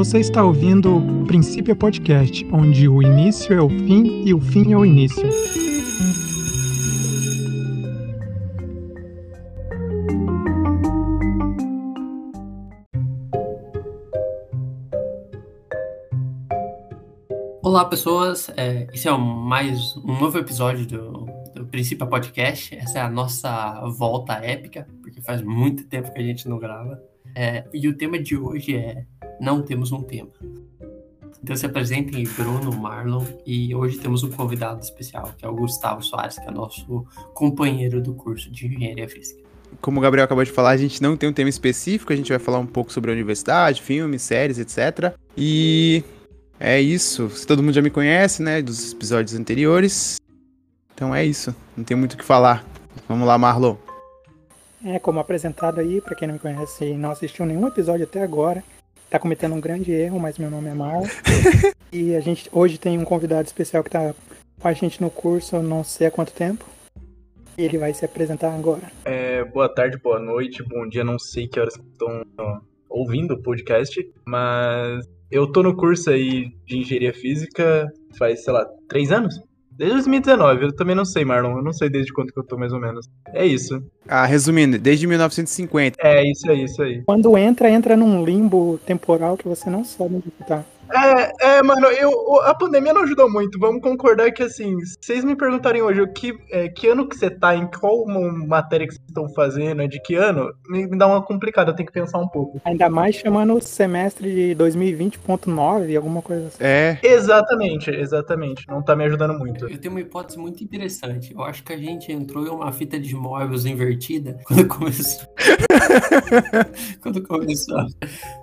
Você está ouvindo Princípio Podcast, onde o início é o fim e o fim é o início. Olá, pessoas. É, esse é mais um novo episódio do, do Princípio Podcast. Essa é a nossa volta épica, porque faz muito tempo que a gente não grava. É, e o tema de hoje é Não Temos um Tema. Então se apresentem Bruno, Marlon, e hoje temos um convidado especial, que é o Gustavo Soares, que é nosso companheiro do curso de Engenharia Física. Como o Gabriel acabou de falar, a gente não tem um tema específico, a gente vai falar um pouco sobre a universidade, filmes, séries, etc. E é isso. Todo mundo já me conhece, né, dos episódios anteriores. Então é isso. Não tem muito o que falar. Vamos lá, Marlon. É, como apresentado aí, para quem não me conhece e não assistiu nenhum episódio até agora, tá cometendo um grande erro, mas meu nome é Marlon. e a gente hoje tem um convidado especial que tá com a gente no curso, não sei há quanto tempo. E ele vai se apresentar agora. É, boa tarde, boa noite, bom dia, não sei que horas estão ouvindo o podcast, mas eu tô no curso aí de engenharia física faz, sei lá, três anos? Desde 2019, eu também não sei, Marlon. Eu não sei desde quando que eu tô, mais ou menos. É isso. Ah, resumindo, desde 1950. É, isso aí, isso aí. Quando entra, entra num limbo temporal que você não sabe onde tá. É, é, mano, eu, a pandemia não ajudou muito. Vamos concordar que, assim, se vocês me perguntarem hoje o que, é, que ano que você tá, em qual matéria que vocês estão fazendo, é de que ano, me, me, dá uma complicada, eu tenho que pensar um pouco. Ainda mais chamando o semestre de 2020.9, alguma coisa assim. É. Exatamente, exatamente. Não tá me ajudando muito. Eu tenho uma hipótese muito interessante. Eu acho que a gente entrou em uma fita de móveis invertida quando começou. quando começou.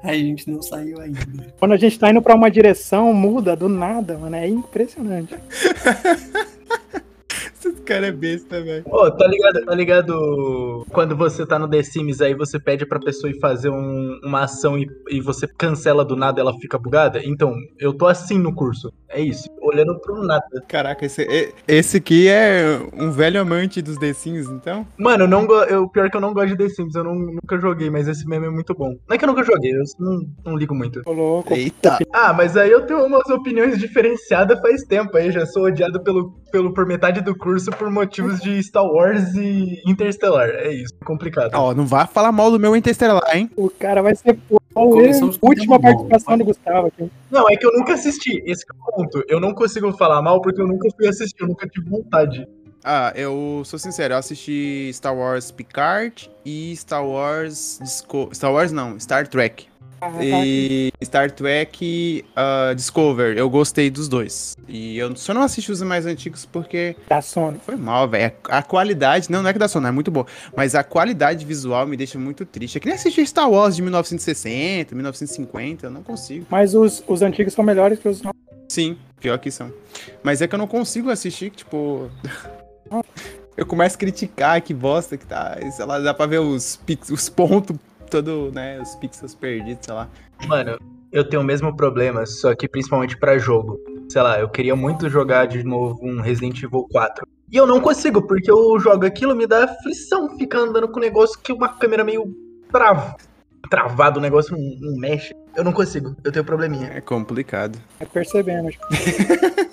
A gente não saiu ainda. Quando a gente tá indo pra uma direção, muda do nada, mano. É impressionante. Esse cara é besta, velho. Ô, tá ligado, tá ligado? Quando você tá no The Sims, aí você pede pra pessoa ir fazer um, uma ação e, e você cancela do nada ela fica bugada? Então, eu tô assim no curso. É isso. Olhando pro nada. Caraca, esse, esse aqui é um velho amante dos The Sims, então? Mano, eu não eu, pior que eu não gosto de The Sims, eu não, nunca joguei, mas esse meme é muito bom. Não é que eu nunca joguei, eu não, não ligo muito. Ô, louco. Eita. Ah, mas aí eu tenho umas opiniões diferenciadas faz tempo aí, já sou odiado pelo, pelo, por metade do curso por motivos de Star Wars e Interstellar. É isso, complicado. Ó, oh, não vá falar mal do meu Interstellar, hein? O cara vai ser a última participação do Gustavo aqui. Não, é que eu nunca assisti. Esse é o ponto. Eu não consigo falar mal porque eu nunca fui assistir, eu nunca tive vontade. Ah, eu sou sincero, eu assisti Star Wars Picard e Star Wars Disco... Star Wars não, Star Trek. Ah, tá e Star Trek uh, Discover, eu gostei dos dois. E eu só não assisti os mais antigos porque. Da sono. Foi mal, velho. A, qualidade. Não, não é que da sono, é muito bom. Mas a qualidade visual me deixa muito triste. É que nem assistir Star Wars de 1960, 1950, eu não consigo. Mas os, os antigos são melhores que os novos. Sim, pior que são. Mas é que eu não consigo assistir, tipo. eu começo a criticar que bosta que tá. Sei lá, dá pra ver os, os pontos todo, né, os pixels perdidos, sei lá. Mano, eu tenho o mesmo problema, só que principalmente para jogo. Sei lá, eu queria muito jogar de novo um Resident Evil 4. E eu não consigo, porque eu jogo aquilo, me dá aflição ficar andando com um negócio que uma câmera meio trava. Travado, o negócio não, não mexe. Eu não consigo, eu tenho probleminha. É complicado. É percebendo.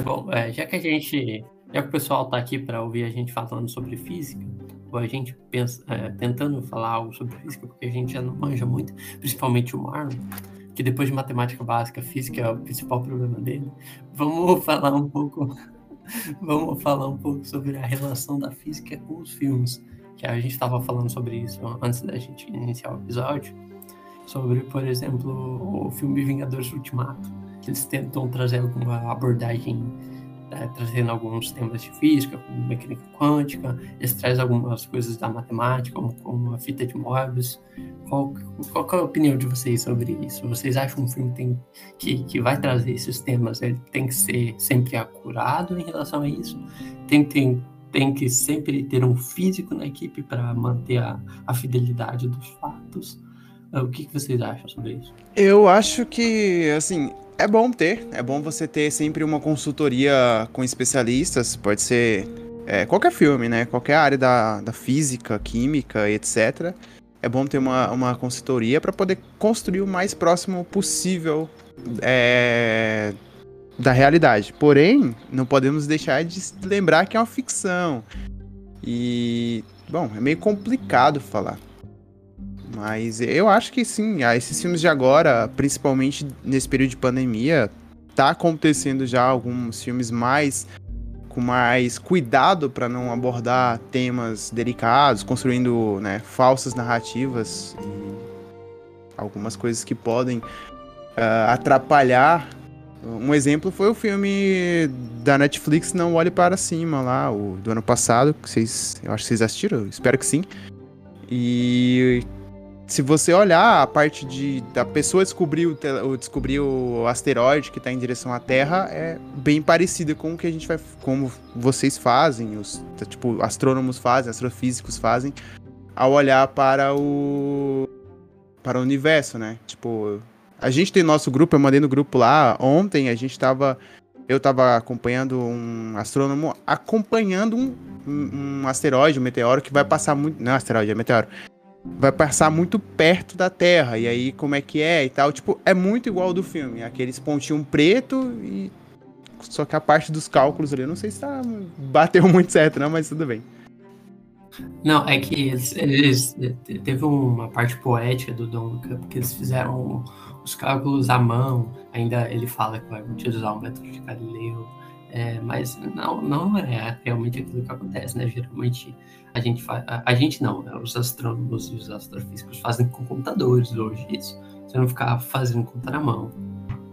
Bom, é, já que a gente, já que o pessoal tá aqui para ouvir a gente falando sobre física, ou a gente pensa, é, tentando falar algo sobre física, porque a gente já não manja muito, principalmente o Marlon, que depois de matemática básica, física é o principal problema dele. Vamos falar um pouco, vamos falar um pouco sobre a relação da física com os filmes, que a gente estava falando sobre isso antes da gente iniciar o episódio, sobre, por exemplo, o filme Vingadores Ultimato eles tentam trazer alguma abordagem, né, trazendo alguns temas de física, como mecânica quântica, eles trazem algumas coisas da matemática, como, como a fita de Moebius. Qual, qual é a opinião de vocês sobre isso? Vocês acham que um filme tem, que, que vai trazer esses temas, ele tem que ser sempre acurado em relação a isso? Tem, tem, tem que sempre ter um físico na equipe para manter a, a fidelidade dos fatos? O que, que vocês acham sobre isso? Eu acho que, assim, é bom ter, é bom você ter sempre uma consultoria com especialistas, pode ser é, qualquer filme, né? Qualquer área da, da física, química, etc. É bom ter uma, uma consultoria para poder construir o mais próximo possível é, da realidade. Porém, não podemos deixar de lembrar que é uma ficção. E, bom, é meio complicado falar. Mas eu acho que sim, ah, esses filmes de agora, principalmente nesse período de pandemia, tá acontecendo já alguns filmes mais com mais cuidado para não abordar temas delicados, construindo né, falsas narrativas e algumas coisas que podem uh, atrapalhar. Um exemplo foi o filme da Netflix Não Olhe Para Cima, lá, o do ano passado, que vocês, eu acho que vocês assistiram, espero que sim. E se você olhar a parte de da pessoa descobrir o, descobrir o asteroide que está em direção à Terra é bem parecida com o que a gente vai como vocês fazem, os tipo astrônomos fazem, astrofísicos fazem ao olhar para o para o universo, né? Tipo, a gente tem nosso grupo, eu mandei no grupo lá ontem, a gente estava eu estava acompanhando um astrônomo acompanhando um, um, um asteroide, um meteoro que vai passar muito, não é asteroide, é meteoro vai passar muito perto da Terra. E aí, como é que é e tal. Tipo, é muito igual ao do filme. Aqueles pontinhos preto e. Só que a parte dos cálculos ali, eu não sei se tá, bateu muito certo, não, mas tudo bem. Não, é que eles, eles teve uma parte poética do Don porque eles fizeram os cálculos à mão. Ainda ele fala que vai utilizar o método de Galileu. É, mas não, não é realmente aquilo que acontece, né? Geralmente a gente faz. A, a, gente não, né? Os astrônomos e os astrofísicos fazem com computadores hoje isso. Você não ficar fazendo conta na mão.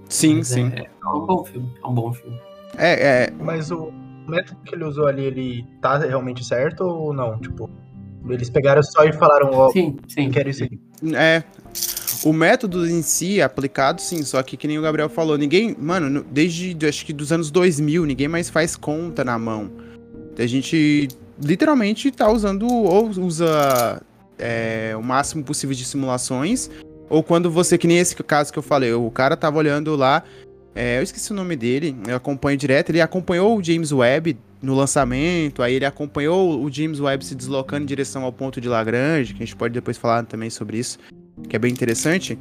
Sim, Mas sim. É, é, um bom filme. É um bom filme. É, é. Mas o método que ele usou ali, ele tá realmente certo ou não? Tipo, eles pegaram só e falaram, ó, oh, sim, sim. quero isso aqui. É. O método em si, aplicado, sim, só que que nem o Gabriel falou, ninguém, mano, desde, acho que dos anos 2000, ninguém mais faz conta na mão. A gente literalmente tá usando ou usa é, o máximo possível de simulações, ou quando você, que nem esse caso que eu falei, o cara tava olhando lá, é, eu esqueci o nome dele, eu acompanho direto, ele acompanhou o James Webb no lançamento, aí ele acompanhou o James Webb se deslocando em direção ao ponto de Lagrange, que a gente pode depois falar também sobre isso, que é bem interessante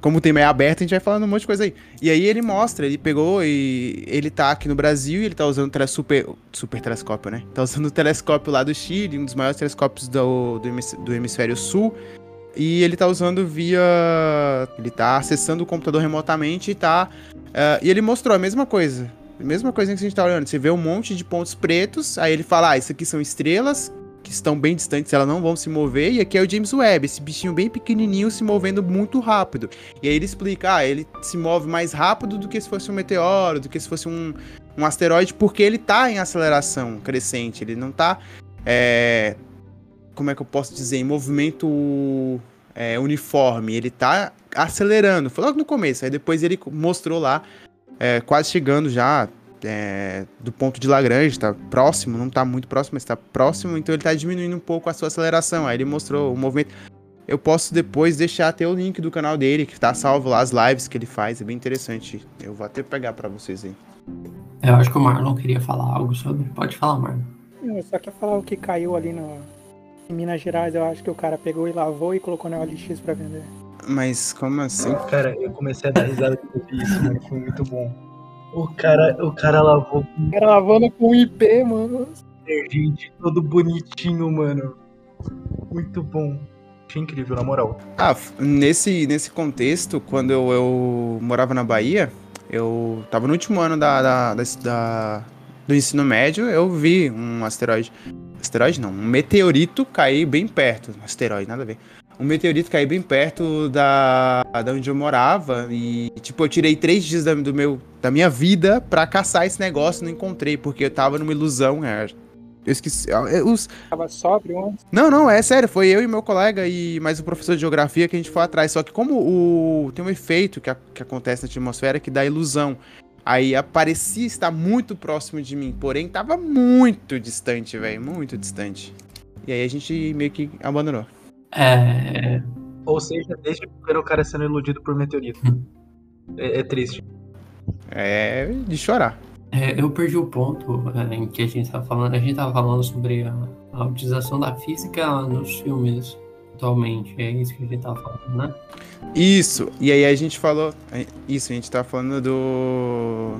como o tema é aberto, a gente vai falando um monte de coisa aí. E aí ele mostra, ele pegou e ele tá aqui no Brasil e ele tá usando o super, super telescópio, né? Tá usando o telescópio lá do Chile, um dos maiores telescópios do, do, hemisfério sul. E ele tá usando via. Ele tá acessando o computador remotamente e tá. Uh, e ele mostrou a mesma coisa. A mesma coisa que a gente tá olhando. Você vê um monte de pontos pretos, aí ele fala: ah, isso aqui são estrelas que estão bem distantes, elas não vão se mover. E aqui é o James Webb, esse bichinho bem pequenininho se movendo muito rápido. E aí ele explica, ah, ele se move mais rápido do que se fosse um meteoro, do que se fosse um, um asteroide, porque ele tá em aceleração crescente, ele não tá, é, como é que eu posso dizer, em movimento é, uniforme, ele tá acelerando. Foi logo no começo, aí depois ele mostrou lá, é, quase chegando já, é, do ponto de Lagrange, está próximo, não está muito próximo, mas está próximo, então ele está diminuindo um pouco a sua aceleração. Aí ele mostrou o movimento. Eu posso depois deixar até o link do canal dele, que está salvo lá, as lives que ele faz, é bem interessante. Eu vou até pegar para vocês aí. Eu acho que o Marlon queria falar algo sobre. Pode falar, Marlon. Eu só quer falar o que caiu ali no, em Minas Gerais. Eu acho que o cara pegou e lavou e colocou na OLX para vender. Mas como assim? Cara, eu comecei a dar risada com isso, mas foi muito bom. O cara, o cara lavou. O cara lavando com IP, mano. Detergente todo bonitinho, mano. Muito bom. Achei incrível, na moral. Ah, nesse, nesse contexto, quando eu, eu morava na Bahia, eu tava no último ano da, da, da, da do ensino médio, eu vi um asteroide. Asteroide não, um meteorito cair bem perto. Asteroide, nada a ver um meteorito caiu bem perto da, da onde eu morava. E, tipo, eu tirei três dias da, do meu, da minha vida pra caçar esse negócio não encontrei, porque eu tava numa ilusão, é, eu esqueci. Os... Tava sóbrio ontem? Não, não, é sério. Foi eu e meu colega e mais o professor de geografia que a gente foi atrás. Só que como o tem um efeito que, a, que acontece na atmosfera que dá ilusão. Aí parecia estar muito próximo de mim, porém tava muito distante, velho. Muito distante. E aí a gente meio que abandonou. É... Ou seja, desde o cara sendo iludido por meteorito. é, é, triste. É de chorar. É, eu perdi o ponto é, em que a gente estava falando. A gente estava falando sobre a, a utilização da física nos filmes atualmente. É isso que a gente estava falando, né? Isso. E aí a gente falou. Isso, a gente tava falando do.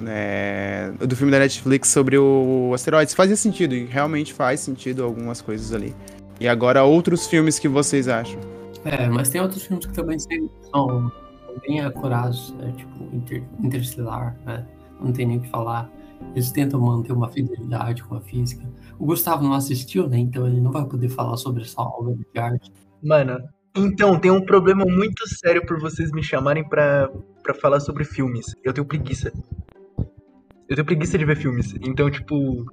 Né, do filme da Netflix sobre o asteroides. Fazia sentido, e realmente faz sentido algumas coisas ali. E agora outros filmes que vocês acham? É, mas tem outros filmes que também são bem acurados, né? tipo Inter Interstellar, né? não tem nem o que falar. Eles tentam manter uma fidelidade com a física. O Gustavo não assistiu, né? Então ele não vai poder falar sobre essa obra de arte. Mano, então tem um problema muito sério por vocês me chamarem pra, pra falar sobre filmes. Eu tenho preguiça. Eu tenho preguiça de ver filmes. Então, tipo,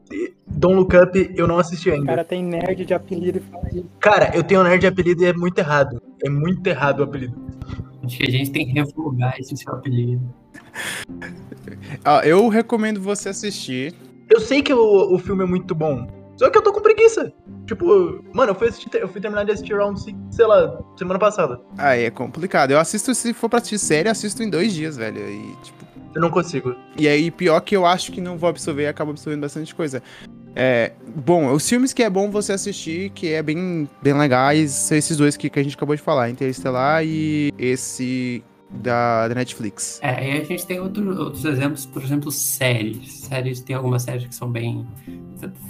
Don't Look Up eu não assisti ainda. O cara tem nerd de apelido e fala isso. Cara, eu tenho nerd de apelido e é muito errado. É muito errado o apelido. Acho que a gente tem que revogar esse seu apelido. Ah, eu recomendo você assistir. Eu sei que o, o filme é muito bom. Só que eu tô com preguiça. Tipo, mano, eu fui, assistir, eu fui terminar de assistir Round 6, sei lá, semana passada. Aí é complicado. Eu assisto, se for pra assistir série, assisto em dois dias, velho. E, tipo. Eu não consigo. E aí, pior que eu acho que não vou absorver e acabo absorvendo bastante coisa. É, bom, os filmes que é bom você assistir, que é bem, bem legais, são esses dois que, que a gente acabou de falar, Interestelar e esse da, da Netflix. É, e a gente tem outro, outros exemplos, por exemplo, séries. Séries, tem algumas séries que são bem.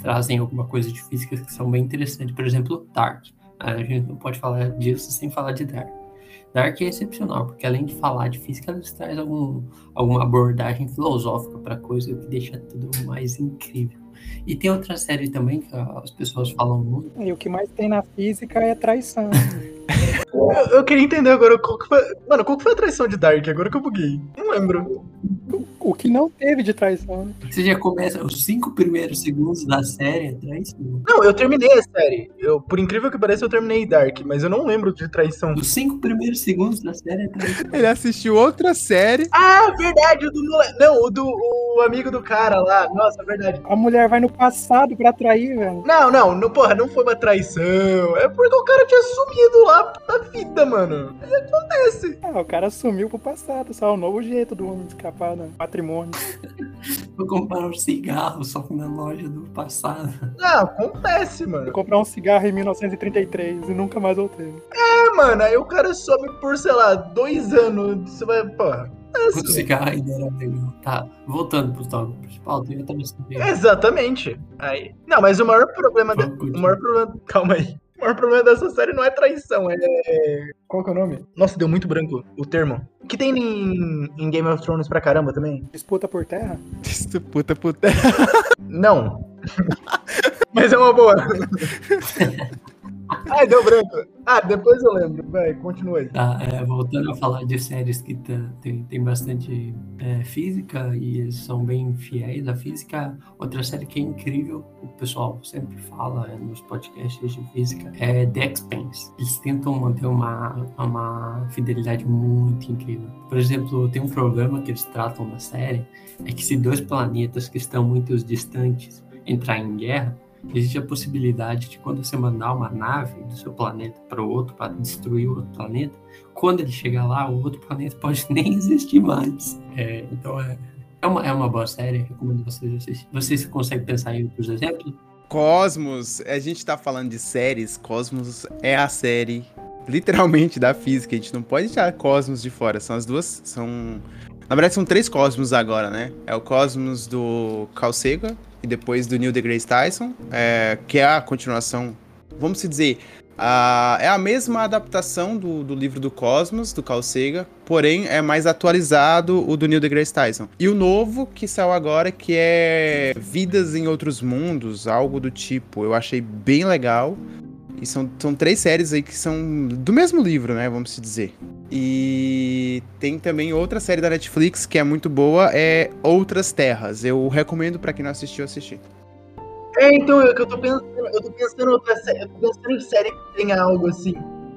trazem alguma coisa de física que são bem interessantes. Por exemplo, Dark. A gente não pode falar disso sem falar de Dark. Dark é excepcional, porque além de falar de física, eles traz algum, alguma abordagem filosófica para coisa que deixa tudo mais incrível. E tem outra série também que as pessoas falam muito. E o que mais tem na física é traição. Eu, eu, queria entender agora qual que foi. Mano, qual que foi a traição de Dark? Agora que eu buguei. Não lembro. O que não teve de traição. Né? Você já começa os cinco primeiros segundos da série é traição. Não, eu terminei a série. Eu, por incrível que pareça, eu terminei Dark, mas eu não lembro de traição. Os cinco primeiros segundos da série é traição. Ele assistiu outra série. Ah, verdade, o do moleque. Não, o do o amigo do cara lá. Nossa, verdade. A mulher vai no passado pra trair, velho. Não, não, não, porra, não foi uma traição. É porque o cara tinha sumido lá da vida, mano. Isso acontece. Ah, o cara sumiu pro passado, só é o novo jeito do homem escapar do patrimônio. Vou comprar um cigarro só na loja do passado. Ah, acontece, mano. Vou comprar um cigarro em 1933 e nunca mais voltei. É, mano, aí o cara some por, sei lá, dois anos. Você vai, porra. É assim. O cigarro ainda era legal. Tá, voltando pro tópico principal, tem outra Exatamente. Aí. Não, mas o maior problema. De... O maior problema. Calma aí. O maior problema dessa série não é traição, é. Qual que é o nome? Nossa, deu muito branco o termo. Que tem em, em Game of Thrones pra caramba também? Disputa por terra? Disputa por terra. Não. Mas é uma boa. Ai, deu branco. Ah, depois eu lembro. Vai, continua aí. Tá, é, voltando a falar de séries que tá, tem, tem bastante é, física e são bem fiéis à física. Outra série que é incrível, pessoal sempre fala é, nos podcasts de física, é The Expanse. Eles tentam manter uma, uma fidelidade muito incrível. Por exemplo, tem um problema que eles tratam na série, é que se dois planetas que estão muito distantes entrar em guerra, existe a possibilidade de quando você mandar uma nave do seu planeta para o outro para destruir o outro planeta, quando ele chegar lá, o outro planeta pode nem existir mais. É, então é, é, uma, é uma boa série, recomendo vocês. Vocês conseguem pensar em outros exemplos? Cosmos, a gente tá falando de séries, Cosmos é a série literalmente da física, a gente não pode deixar Cosmos de fora, são as duas, são... Na verdade são três Cosmos agora, né? É o Cosmos do Carl Sagan, e depois do Neil deGrasse Tyson, é, que é a continuação, vamos dizer, a, é a mesma adaptação do, do livro do Cosmos, do Carl Sagan, porém é mais atualizado o do Neil deGrasse Tyson. E o novo que saiu agora, que é Vidas em Outros Mundos, algo do tipo, eu achei bem legal. E são, são três séries aí que são do mesmo livro, né? Vamos dizer. E tem também outra série da Netflix que é muito boa, é Outras Terras. Eu recomendo para quem não assistiu assistir. É, então, é que eu tô pensando, eu tô pensando outra série, eu tô pensando em série que tenha algo assim.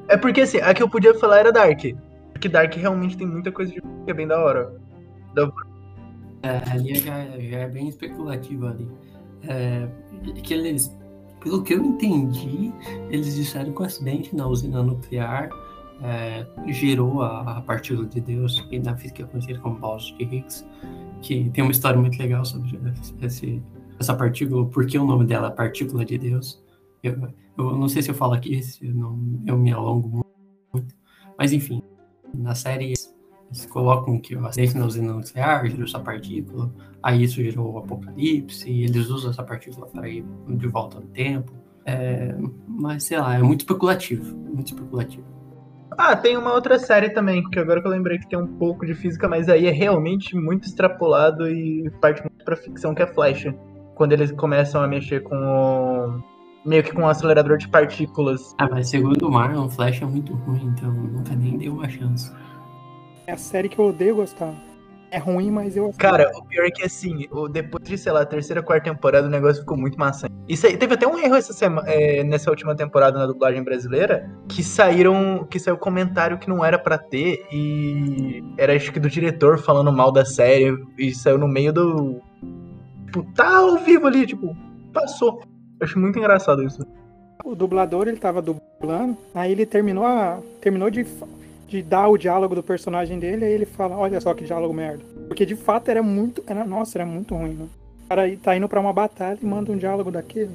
É porque assim, a que eu podia falar era Dark. Porque Dark realmente tem muita coisa de que é bem da hora. Da... É, ali já, já é bem especulativo ali. É, que eles pelo que eu entendi, eles disseram que o acidente na usina nuclear é, gerou a, a, partícula de Deus, que na física é conhecida como bóson de Higgs, que tem uma história muito legal sobre esse, essa partícula, porque o nome dela é partícula de Deus. Eu, eu não sei se eu falo aqui, se eu, não, eu me alongo muito, mas enfim, na série eles colocam que o acidente na usina nuclear gerou essa partícula, aí isso gerou o apocalipse, e eles usam essa partícula para ir de volta no tempo. É, mas sei lá, é muito especulativo, muito especulativo. Ah, tem uma outra série também, que agora que eu lembrei que tem um pouco de física, mas aí é realmente muito extrapolado e parte muito pra ficção, que é Flash. Quando eles começam a mexer com o... meio que com um acelerador de partículas. Ah, mas segundo o Marlon, Flash é muito ruim, então nunca nem deu uma chance. É a série que eu odeio gostar. É ruim, mas eu. Cara, o pior é que assim, depois de, sei lá, a terceira, quarta temporada, o negócio ficou muito maçante. Isso aí, teve até um erro essa semana, é, nessa última temporada na dublagem brasileira, que saíram. que saiu comentário que não era para ter, e era acho que do diretor falando mal da série, e saiu no meio do. Tipo, tá ao vivo ali, tipo, passou. Eu acho muito engraçado isso. O dublador, ele tava dublando, aí ele terminou a. terminou de de dar o diálogo do personagem dele, aí ele fala, olha só que diálogo merda. Porque de fato era muito. Era, nossa, era muito ruim, né? O cara tá indo pra uma batalha e manda um diálogo daquele.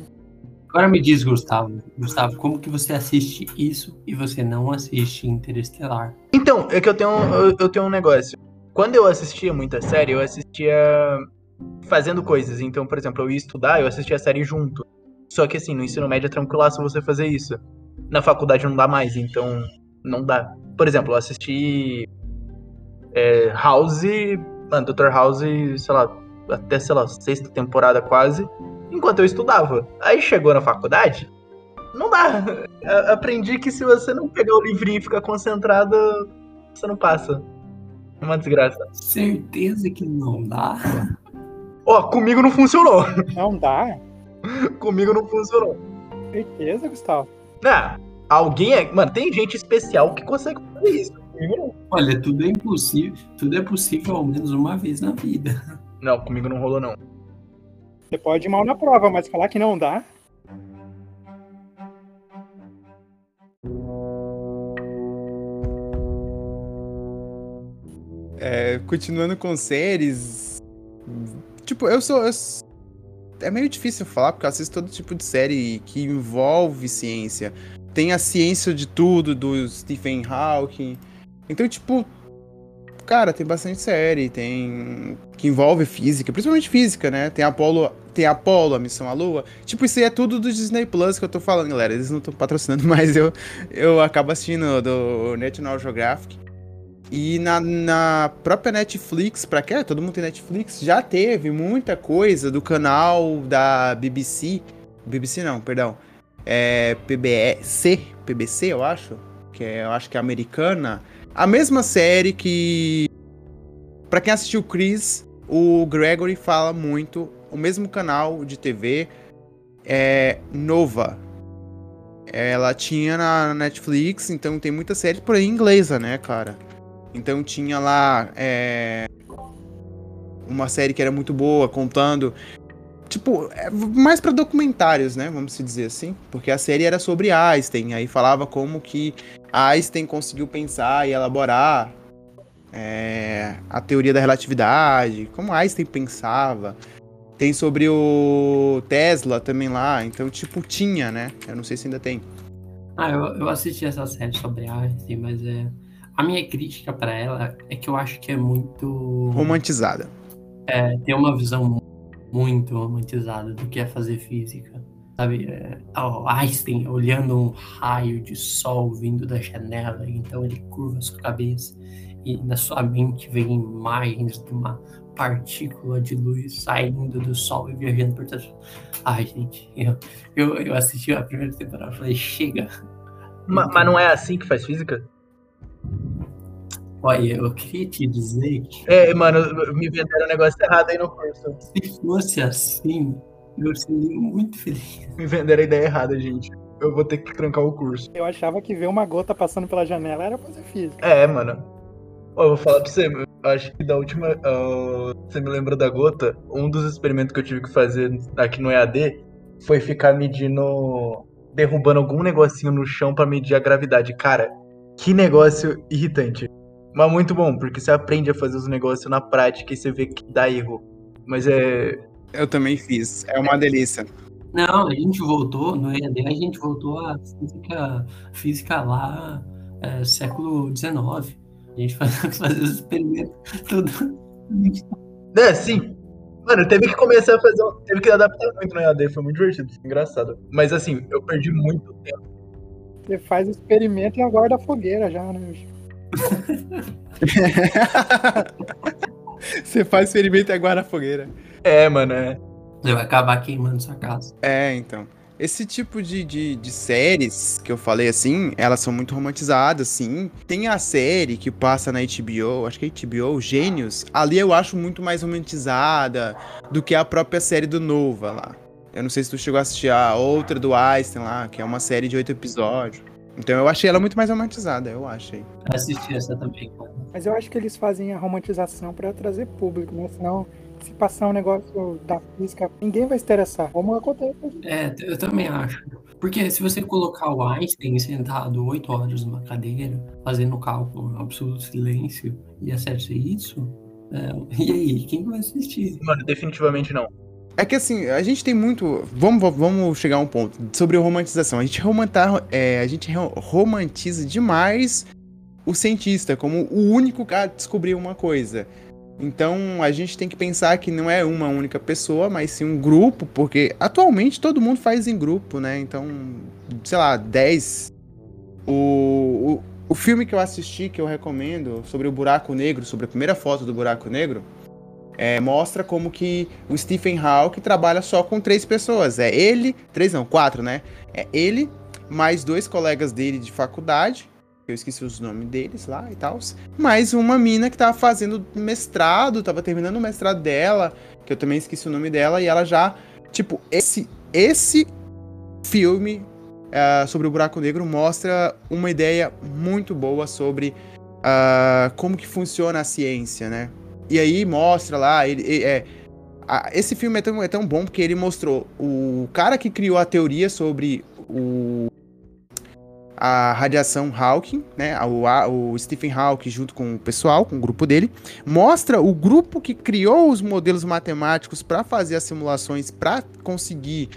Agora me diz, Gustavo. Gustavo, como que você assiste isso e você não assiste Interestelar? Então, é que eu tenho, eu, eu tenho um negócio. Quando eu assistia muita série, eu assistia fazendo coisas. Então, por exemplo, eu ia estudar, eu assistia a série junto. Só que assim, no ensino médio é tranquilaço você fazer isso. Na faculdade não dá mais, então não dá. Por exemplo, eu assisti é, House, mano, Dr. House, sei lá, até, sei lá, sexta temporada quase, enquanto eu estudava. Aí chegou na faculdade, não dá. Aprendi que se você não pegar o livrinho e ficar concentrado, você não passa. É uma desgraça. Certeza que não dá. Ó, oh, comigo não funcionou. Não dá? comigo não funcionou. Certeza, Gustavo? Não, Alguém é. Mano, tem gente especial que consegue fazer isso. Comigo não. Olha, tudo é impossível. Tudo é possível ao menos uma vez na vida. Não, comigo não rolou, não. Você pode ir mal na prova, mas falar que não dá. É, continuando com séries. Tipo, eu sou, eu É meio difícil falar, porque eu assisto todo tipo de série que envolve ciência tem a ciência de tudo do Stephen Hawking. Então, tipo, cara, tem bastante série, tem que envolve física, principalmente física, né? Tem Apollo, tem Apollo, a missão à Lua. Tipo, isso aí é tudo do Disney Plus que eu tô falando, galera. Eles não estão patrocinando, mas eu eu acabo assistindo do National Geographic. E na, na própria Netflix, pra quê? Todo mundo tem Netflix, já teve muita coisa do canal da BBC. BBC não, perdão é, PBC, PBC, eu acho, que é, eu acho que é americana, a mesma série que para quem assistiu Chris, o Gregory fala muito, o mesmo canal de TV é Nova. Ela tinha na Netflix, então tem muita série por aí inglesa, né, cara? Então tinha lá é, uma série que era muito boa, contando tipo, é mais para documentários, né? Vamos se dizer assim. Porque a série era sobre Einstein, aí falava como que Einstein conseguiu pensar e elaborar é, a teoria da relatividade, como Einstein pensava. Tem sobre o Tesla também lá, então, tipo, tinha, né? Eu não sei se ainda tem. Ah, eu, eu assisti essa série sobre Einstein, mas é. A minha crítica para ela é que eu acho que é muito. Romantizada. É, tem uma visão muito romantizada do que é fazer física. Sabe, é, Einstein olhando um raio de sol vindo da janela, então ele curva sua cabeça e na sua mente vem imagens de uma partícula de luz saindo do sol e viajando por trás. Ai, gente, eu, eu, eu assisti a primeira temporada e falei, chega. Mas, mas não é assim que faz física? Olha, eu queria te dizer que. É, mano, me venderam um negócio errado aí no curso. Se fosse assim, eu seria muito feliz. Me venderam a ideia errada, gente. Eu vou ter que trancar o curso. Eu achava que ver uma gota passando pela janela era fazer física. É, mano. Ó, eu vou falar pra você, eu acho que da última. Uh, você me lembra da gota? Um dos experimentos que eu tive que fazer aqui no EAD foi ficar medindo. derrubando algum negocinho no chão para medir a gravidade. Cara, que negócio irritante. Mas muito bom, porque você aprende a fazer os negócios na prática e você vê que dá erro. Mas é. Eu também fiz. É uma delícia. Não, a gente voltou, no EAD a gente voltou à física, física lá, é, século XIX. A gente fazia, fazia os experimentos tudo. É, sim. Mano, teve que começar a fazer. Teve que adaptar muito no EAD, foi muito divertido, foi engraçado. Mas assim, eu perdi muito tempo. Você faz o experimento e aguarda a fogueira já, né? Você faz experimento e agora a fogueira. É, mano, é. Você vai acabar queimando sua casa. É, então. Esse tipo de, de, de séries que eu falei assim, elas são muito romantizadas, sim. Tem a série que passa na HBO, acho que é HBO, Gênios. Ali eu acho muito mais romantizada do que a própria série do Nova lá. Eu não sei se tu chegou a assistir a outra do Einstein lá, que é uma série de oito episódios. Então eu achei ela muito mais romantizada, eu achei. Assisti essa também. cara. Mas eu acho que eles fazem a romantização pra trazer público, né? Senão, se passar um negócio da física, ninguém vai se interessar. Como acontece. É, eu também acho. Porque se você colocar o Einstein sentado oito horas numa cadeira, fazendo cálculo em absoluto silêncio, e acerta isso, é, e aí, quem vai assistir? Mano, definitivamente não. É que assim, a gente tem muito. Vamos, vamos chegar a um ponto sobre a romantização. A gente, romanta, é, a gente ro- romantiza demais o cientista como o único cara que descobriu uma coisa. Então a gente tem que pensar que não é uma única pessoa, mas sim um grupo, porque atualmente todo mundo faz em grupo, né? Então, sei lá, 10. O, o, o filme que eu assisti, que eu recomendo, sobre o buraco negro, sobre a primeira foto do buraco negro, é, mostra como que o Stephen Hawking trabalha só com três pessoas. É ele, três não, quatro, né? É ele, mais dois colegas dele de faculdade, eu esqueci os nomes deles lá e tal, mais uma mina que tava fazendo mestrado, tava terminando o mestrado dela, que eu também esqueci o nome dela, e ela já, tipo, esse, esse filme ah, sobre o buraco negro mostra uma ideia muito boa sobre ah, como que funciona a ciência, né? E aí mostra lá, ele, ele- é, a- esse filme é tão, é tão bom porque ele mostrou o cara que criou a teoria sobre o, a radiação Hawking, né? O, a- o Stephen Hawking junto com o pessoal, com o grupo dele, mostra o grupo que criou os modelos matemáticos para fazer as simulações, para conseguir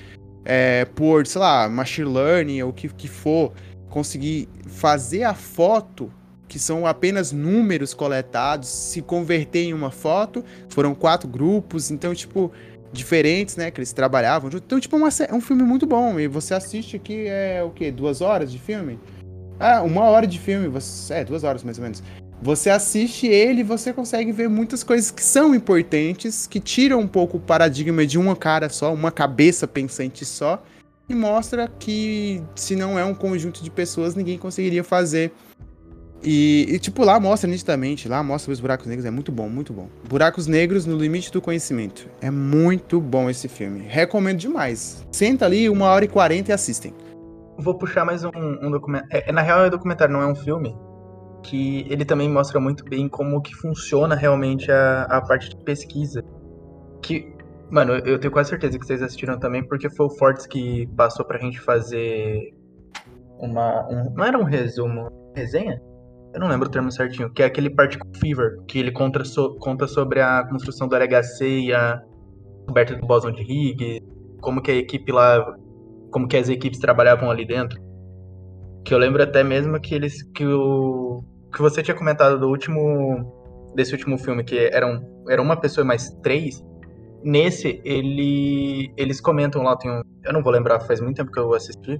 é, por, sei lá, machine learning ou o que, que for, conseguir fazer a foto que são apenas números coletados, se converter em uma foto. Foram quatro grupos, então, tipo, diferentes, né? Que eles trabalhavam. Então, tipo, é um filme muito bom. E você assiste aqui, é o quê? Duas horas de filme? Ah, uma hora de filme. Você, é, duas horas mais ou menos. Você assiste ele você consegue ver muitas coisas que são importantes, que tiram um pouco o paradigma de uma cara só, uma cabeça pensante só, e mostra que se não é um conjunto de pessoas, ninguém conseguiria fazer e, e, tipo, lá mostra nitidamente, lá mostra os buracos negros, é muito bom, muito bom. Buracos Negros no Limite do Conhecimento. É muito bom esse filme. Recomendo demais. Senta ali, uma hora e quarenta e assistem. Vou puxar mais um, um documentário. É, na real é um documentário, não é um filme. Que ele também mostra muito bem como que funciona realmente a, a parte de pesquisa. Que, mano, eu tenho quase certeza que vocês assistiram também, porque foi o Fortes que passou pra gente fazer uma. um- não era um resumo, resenha? Eu não lembro o termo certinho, que é aquele Particle Fever, que ele conta, so- conta sobre a construção do LHC e a descoberta do bóson de Higgs, como que a equipe lá como que as equipes trabalhavam ali dentro. Que eu lembro até mesmo que eles que o que você tinha comentado do último desse último filme que eram era uma pessoa mais três. Nesse ele eles comentam lá tem um, eu não vou lembrar faz muito tempo que eu assisti.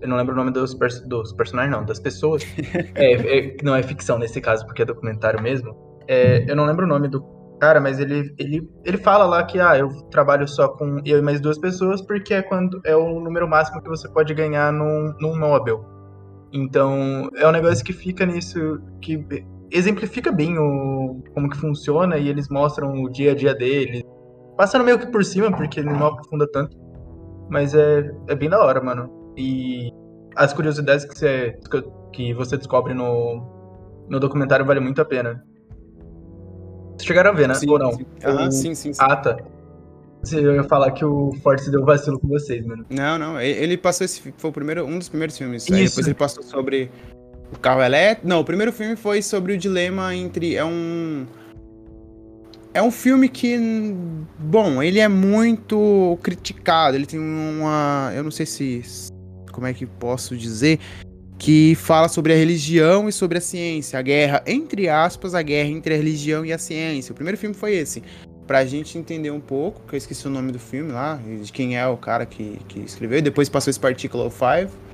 Eu não lembro o nome dos, pers- dos personagens não, das pessoas. é, é- não é ficção nesse caso porque é documentário mesmo. É, eu não lembro o nome do cara, mas ele, ele, ele fala lá que ah, eu trabalho só com eu e mais duas pessoas porque é quando é o número máximo que você pode ganhar num, num Nobel. Então, é um negócio que fica nisso, que exemplifica bem o, como que funciona e eles mostram o dia a dia deles. Passando meio que por cima, porque ele não aprofunda tanto. Mas é, é bem da hora, mano. E as curiosidades que você, que você descobre no, no documentário vale muito a pena. Vocês chegaram a ver, né? Ou não? Sim. Aham, O- sim, sim, sim. Ah, tá. Você ia falar que o Forte deu vacilo com vocês, mano. Não, não. Ele passou esse. Foi o primeiro, um dos primeiros filmes. Aí Isso. depois ele passou sobre o carro elétrico. Não, o primeiro filme foi sobre o dilema entre. É um. É um filme que. Bom, ele é muito criticado. Ele tem uma. Eu não sei se. Como é que posso dizer? Que fala sobre a religião e sobre a ciência. A guerra, entre aspas, a guerra entre a religião e a ciência. O primeiro filme foi esse. Pra gente entender um pouco, que eu esqueci o nome do filme lá, de quem é o cara que, que escreveu. Depois passou esse Particle 5.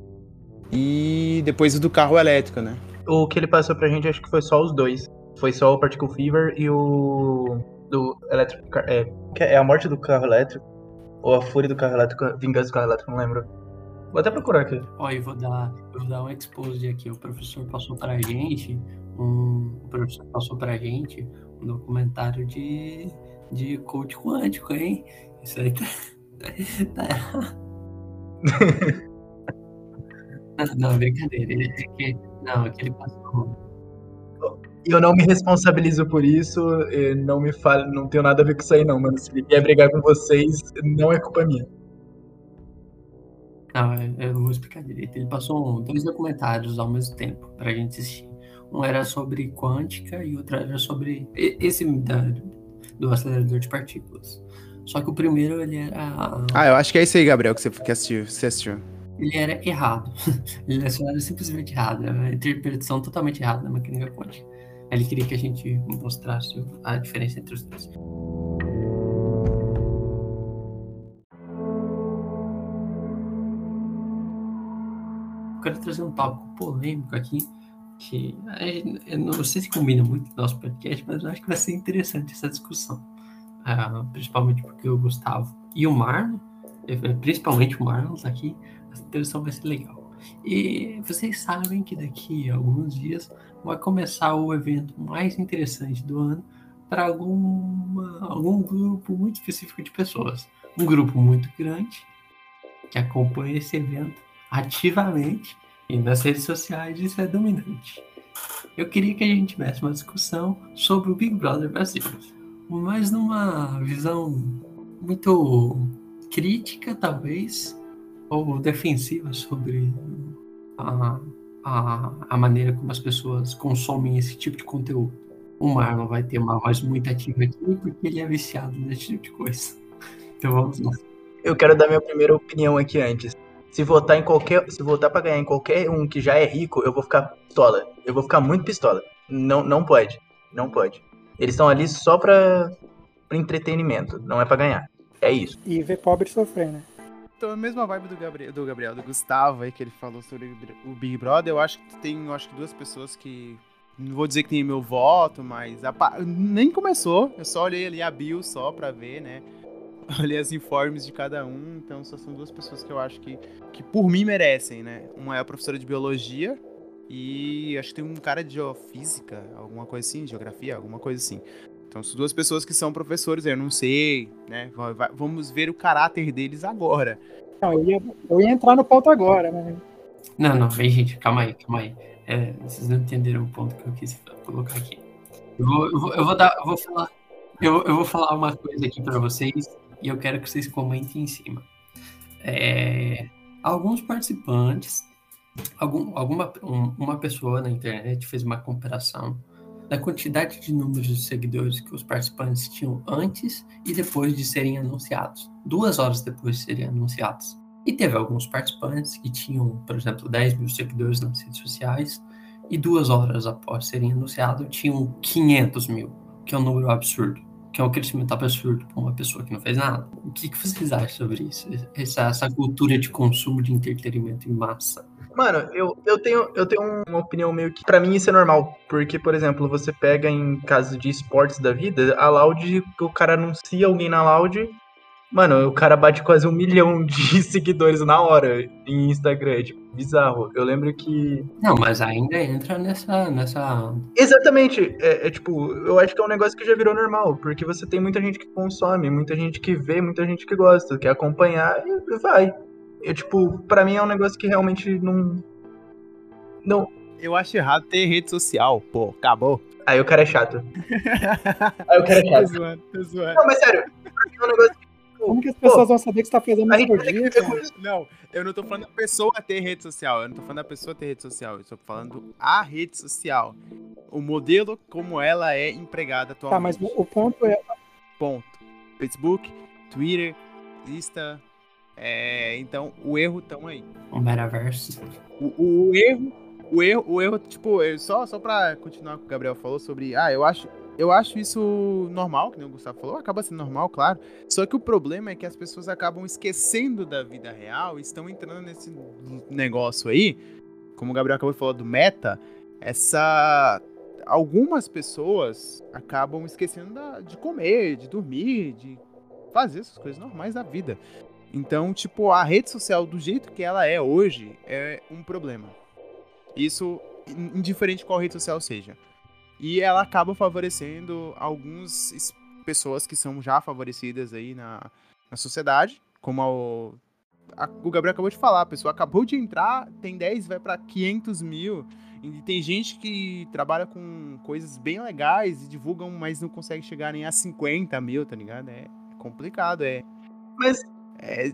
E depois o do carro elétrico, né? O que ele passou pra gente, acho que foi só os dois. Foi só o Particle Fever e o. Do elétrico. É, é a morte do carro elétrico. Ou a fúria do carro elétrico, vingança do carro elétrico, não lembro. Vou até procurar aqui. Ó, eu vou dar, eu vou dar um expose aqui. O professor passou pra gente um. O professor passou pra gente um documentário de, de coach quântico, hein? Isso aí tá, tá errado. não, brincadeira. Ele, que, não, é que ele passou. Eu não me responsabilizo por isso, não me fale, não tenho nada a ver com isso aí não, mano. Se ele quer brigar com vocês, não é culpa minha. Não, eu vou explicar direito. Ele passou dois documentários ao mesmo tempo pra gente assistir. Um era sobre quântica e outro era sobre esse da, do acelerador de partículas. Só que o primeiro ele era. Ah, eu acho que é isso aí, Gabriel, que você que assistiu. Você assistiu. Ele era errado. Ele era simplesmente errado. Era uma interpretação totalmente errada da mecânica quântica. Ele queria que a gente mostrasse a diferença entre os dois. Quero trazer um tópico polêmico aqui, que eu não sei se combina muito com o nosso podcast, mas eu acho que vai ser interessante essa discussão. Uh, principalmente porque o Gustavo e o Marlon, eh, principalmente o Marlon tá aqui, essa discussão vai ser legal. E vocês sabem que daqui a alguns dias vai começar o evento mais interessante do ano para algum grupo muito específico de pessoas. Um grupo muito grande que acompanha esse evento ativamente e nas redes sociais isso é dominante. Eu queria que a gente tivesse uma discussão sobre o Big Brother Brasil, mas numa visão muito crítica, talvez, ou defensiva sobre a, a, a maneira como as pessoas consomem esse tipo de conteúdo. O Marlon vai ter uma voz muito ativa aqui porque ele é viciado nesse tipo de coisa. Então vamos lá. Eu quero dar minha primeira opinião aqui antes. Se votar em qualquer, se votar para ganhar em qualquer um que já é rico, eu vou ficar pistola. Eu vou ficar muito pistola. Não, não pode, não pode. Eles estão ali só para entretenimento, não é para ganhar. É isso. E ver pobre sofrer, né? Então, a mesma vibe do Gabriel, do Gabriel, do Gustavo aí, que ele falou sobre o Big Brother, eu acho que tem, eu acho que duas pessoas que. Não vou dizer que tem meu voto, mas a, nem começou. Eu só olhei ali a bio só pra ver, né? Olhei as informes de cada um, então só são duas pessoas que eu acho que, que por mim merecem, né? Uma é a professora de biologia e acho que tem um cara de geofísica, alguma coisa assim, geografia, alguma coisa assim. Então, são duas pessoas que são professores, eu não sei, né? Vamos ver o caráter deles agora. Não, eu ia, eu ia entrar no ponto agora, né? Não, não, vem, gente, calma aí, calma aí. É, vocês não entenderam o ponto que eu quis colocar aqui. Eu vou, eu vou, eu vou dar, eu vou falar, eu, eu vou falar uma coisa aqui para vocês e eu quero que vocês comentem em cima. É, alguns participantes, algum, alguma um, uma pessoa na internet fez uma comparação da quantidade de números de seguidores que os participantes tinham antes e depois de serem anunciados, duas horas depois de serem anunciados. E teve alguns participantes que tinham, por exemplo, 10 mil seguidores nas redes sociais e duas horas após serem anunciados tinham 500 mil, que é um número absurdo, que é um crescimento absurdo para uma pessoa que não fez nada. O que, que vocês acham sobre isso? Essa, essa cultura de consumo de entretenimento em massa? Mano, eu, eu, tenho, eu tenho uma opinião meio que. Pra mim isso é normal. Porque, por exemplo, você pega em casos de esportes da vida, a Loud, o cara anuncia alguém na Loud. Mano, o cara bate quase um milhão de seguidores na hora em Instagram. É, tipo, bizarro. Eu lembro que. Não, mas ainda entra nessa. nessa... Exatamente. É, é, tipo, eu acho que é um negócio que já virou normal. Porque você tem muita gente que consome, muita gente que vê, muita gente que gosta, quer acompanhar e vai. Eu, tipo, pra mim é um negócio que realmente não. Não. Eu acho errado ter rede social, pô, acabou. Aí o cara é chato. Aí o cara é chato. tô zoando, tô zoando. Não, mas sério, é um negócio que Como que as pessoas vão saber que você tá fazendo que dia. Não, eu não tô falando da pessoa ter rede social. Eu não tô falando da pessoa ter rede social. Eu tô falando a rede social. O modelo como ela é empregada Tá, atualmente. mas o ponto é. Ponto. Facebook, Twitter, Insta. É, então, o erro tão aí. O metaverso. O, o erro, o erro, o erro, tipo, só, só pra continuar com o que o Gabriel falou sobre. Ah, eu acho. Eu acho isso normal, que nem o Gustavo falou, acaba sendo normal, claro. Só que o problema é que as pessoas acabam esquecendo da vida real estão entrando nesse negócio aí, como o Gabriel acabou de falar do meta, essa. Algumas pessoas acabam esquecendo da- de comer, de dormir, de fazer essas coisas normais da vida. Então, tipo, a rede social do jeito que ela é hoje é um problema. Isso in- indiferente qual rede social seja. E ela acaba favorecendo algumas es- pessoas que são já favorecidas aí na, na sociedade, como o, a- o Gabriel acabou de falar, a pessoa acabou de entrar, tem 10, vai pra 500 mil. E tem gente que trabalha com coisas bem legais e divulgam, mas não consegue chegar nem a 50 mil, tá ligado? É complicado, é. Mas, É.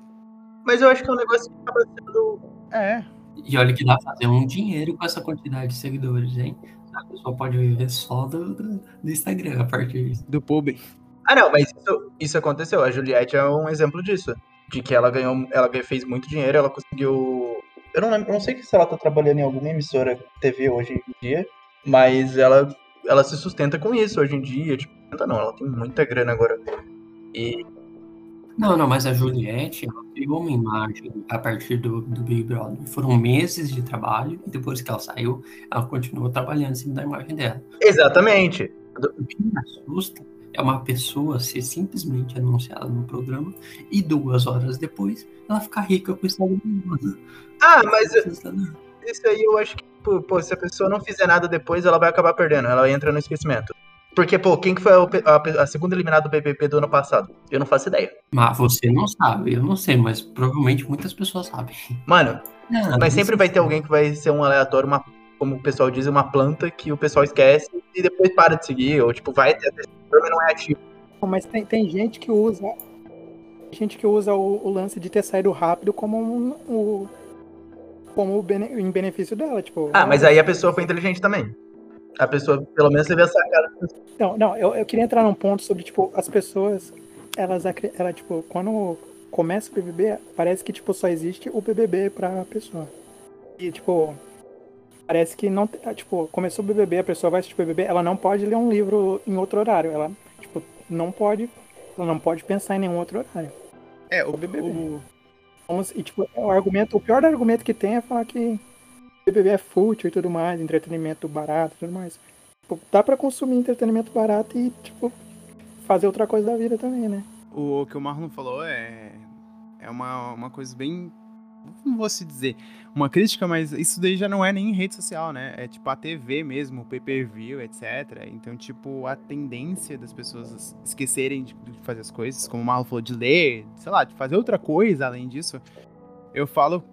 mas eu acho que é um negócio que acaba sendo. é. E olha que dá pra fazer um dinheiro com essa quantidade de seguidores, hein? A pessoa pode viver só do, do, do Instagram a partir disso. Do pub. Ah, não, mas isso, isso aconteceu. A Juliette é um exemplo disso. De que ela ganhou, ela fez muito dinheiro, ela conseguiu. Eu não lembro, eu não sei se ela tá trabalhando em alguma emissora TV hoje em dia, mas ela, ela se sustenta com isso hoje em dia. Tipo, não, ela tem muita grana agora. E Não, não, mas a Juliette, ela criou uma imagem a partir do, do Big Brother. Foram meses de trabalho e depois que ela saiu, ela continuou trabalhando em cima da imagem dela. exatamente. O que me assusta é uma pessoa ser simplesmente anunciada no programa e duas horas depois ela ficar rica com o Instagram. dela. Ah, mas isso aí eu acho que, pô, se a pessoa não fizer nada depois, ela vai acabar perdendo. Ela entra no esquecimento. Porque, pô, quem que foi a, a- a segunda eliminada do BBB do ano passado? Eu não faço ideia. Mas você não sabe, eu não sei, mas provavelmente muitas pessoas sabem. Mano, Não, Mas sempre vai ter alguém que vai ser um aleatório, uma, como o pessoal diz, uma planta que o pessoal esquece e depois para de seguir, ou tipo, vai ter mas não é ativo. Mas tem, tem gente que usa. Gente que usa o, o lance de ter saído rápido como um. um- como o bene- em benefício dela, tipo. Ah, mas aí a pessoa foi inteligente também. A pessoa, pelo menos, teve essa cara. Não, não, eu, eu queria entrar num ponto sobre, tipo, as pessoas, elas, ela, tipo, quando começa o BBB, parece que, tipo, só existe o BBB pra pessoa. E, tipo, parece que não, tem- tipo, começou o BBB, a pessoa vai assistir o BBB, ela não pode ler um livro em outro horário, ela, tipo, não pode, ela não pode pensar em nenhum outro horário. É, o, O BBB. o- Vamos, e, tipo, o argumento, o pior argumento que tem é falar que BBB é fútil e tudo mais, entretenimento barato e tudo mais. Dá pra consumir entretenimento barato e, tipo, fazer outra coisa da vida também, né? o que o Marlon falou é, é uma, uma coisa bem. Não vou se dizer uma crítica, mas isso daí já não é nem rede social, né? É tipo a TV mesmo, o pay-per-view, etc. Então, tipo, a tendência das pessoas esquecerem de, de fazer as coisas, como o Marlon falou, de ler, sei lá, de fazer outra coisa além disso. Eu falo.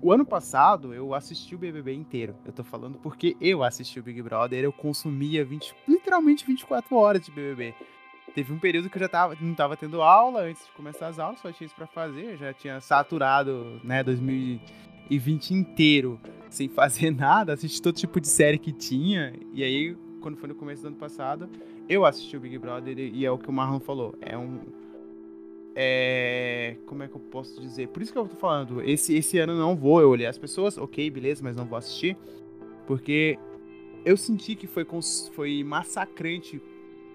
O ano passado eu assisti o BBB inteiro. Eu tô falando porque eu assisti o Big Brother, eu consumia 20, literalmente 24 horas de BBB. Teve um período que eu já tava, não tava tendo aula antes de começar as aulas, só tinha isso pra fazer, já tinha saturado, né, 2020 inteiro sem fazer nada, assisti todo tipo de série que tinha, e aí, quando foi no começo do ano passado, eu assisti o Big Brother e é o que o Marlon falou, é um... É... Como é que eu posso dizer? Por isso que eu tô falando, esse, esse ano eu não vou, eu olhei as pessoas, ok, beleza, mas não vou assistir, porque eu senti que foi, cons- foi massacrante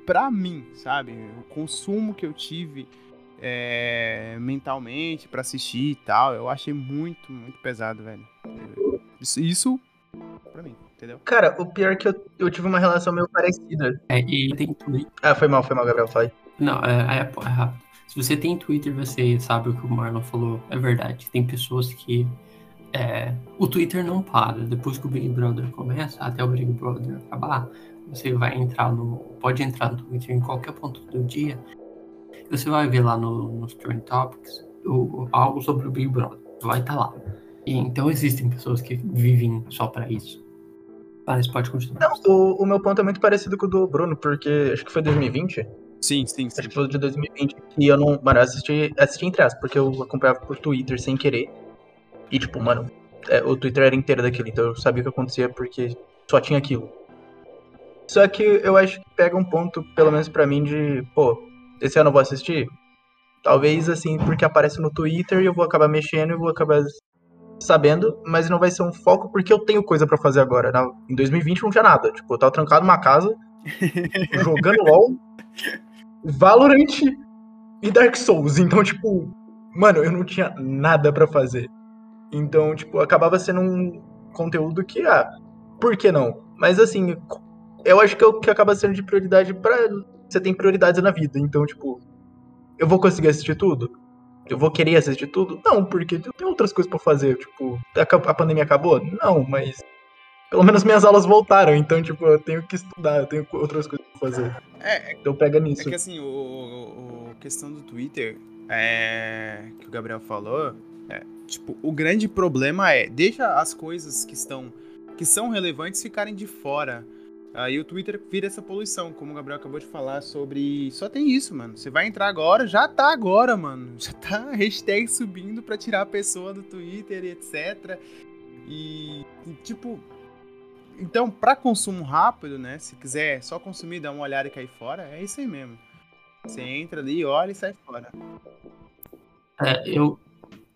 pra mim, sabe? O consumo que eu tive é, mentalmente pra assistir e tal, eu achei muito, muito pesado, velho. Isso, isso pra mim, entendeu? Cara, o pior é que eu, eu tive uma relação meio parecida. É, e tem Twitter. Ah, foi mal, foi mal, Gabriel, falei. Não, é, é, é rápido. Se você tem Twitter, você sabe o que o Marlon falou. É verdade. Tem pessoas que. é, o Twitter não para. Depois que o Big Brother começa, até o Big Brother acabar, você vai entrar no. Pode entrar no Twitter em qualquer ponto do dia. Você vai ver lá no, nos Trend Topics o- algo sobre o Big Brother. Vai estar lá. E, então existem pessoas que vivem só pra isso. Mas pode continuar. Não, o, o meu ponto é muito parecido com o do Bruno, porque acho que foi 2020. Sim, sim, sim. Acho que foi o de 2020. E eu não. Mano, eu assisti, assisti entre aspas, porque eu acompanhava por Twitter sem querer. E, tipo, mano, é, o Twitter era inteiro daquilo, então eu sabia o que acontecia porque só tinha aquilo. Só que eu acho que pega um ponto, pelo menos pra mim, de, pô, esse ano eu vou assistir? Talvez, assim, porque aparece no Twitter e eu vou acabar mexendo e vou acabar sabendo, mas não vai ser um foco porque eu tenho coisa pra fazer agora. Na, em 2020 não tinha nada. Tipo, eu tava trancado numa casa, jogando LOL, Valorant e Dark Souls. Então, tipo, mano, eu não tinha nada pra fazer. Então, tipo, acabava sendo um conteúdo que, ah, por que não? Mas assim, eu acho que é o que acaba sendo de prioridade para Você tem prioridades na vida, então, tipo, eu vou conseguir assistir tudo? Eu vou querer assistir tudo? Não, porque eu tenho outras coisas para fazer. Tipo, a, pandemia acabou? Não, mas pelo menos minhas aulas voltaram, então, tipo, eu tenho que estudar, eu tenho outras coisas fazer. É, então pega nisso. É que assim, o, o, o questão do Twitter, é, que o Gabriel falou, é, tipo, o grande problema é, deixa as coisas que estão, que são relevantes ficarem de fora. Aí o Twitter vira essa poluição, como o Gabriel acabou de falar sobre. Só tem isso, mano. Você vai entrar agora, já tá agora, mano. Já tá hashtag subindo pra tirar a pessoa do Twitter e etc. E, e tipo. Então, para consumo rápido, né? Se quiser só consumir, dar uma olhada e cair fora, é isso aí mesmo. Você entra ali, olha e sai fora. É, eu,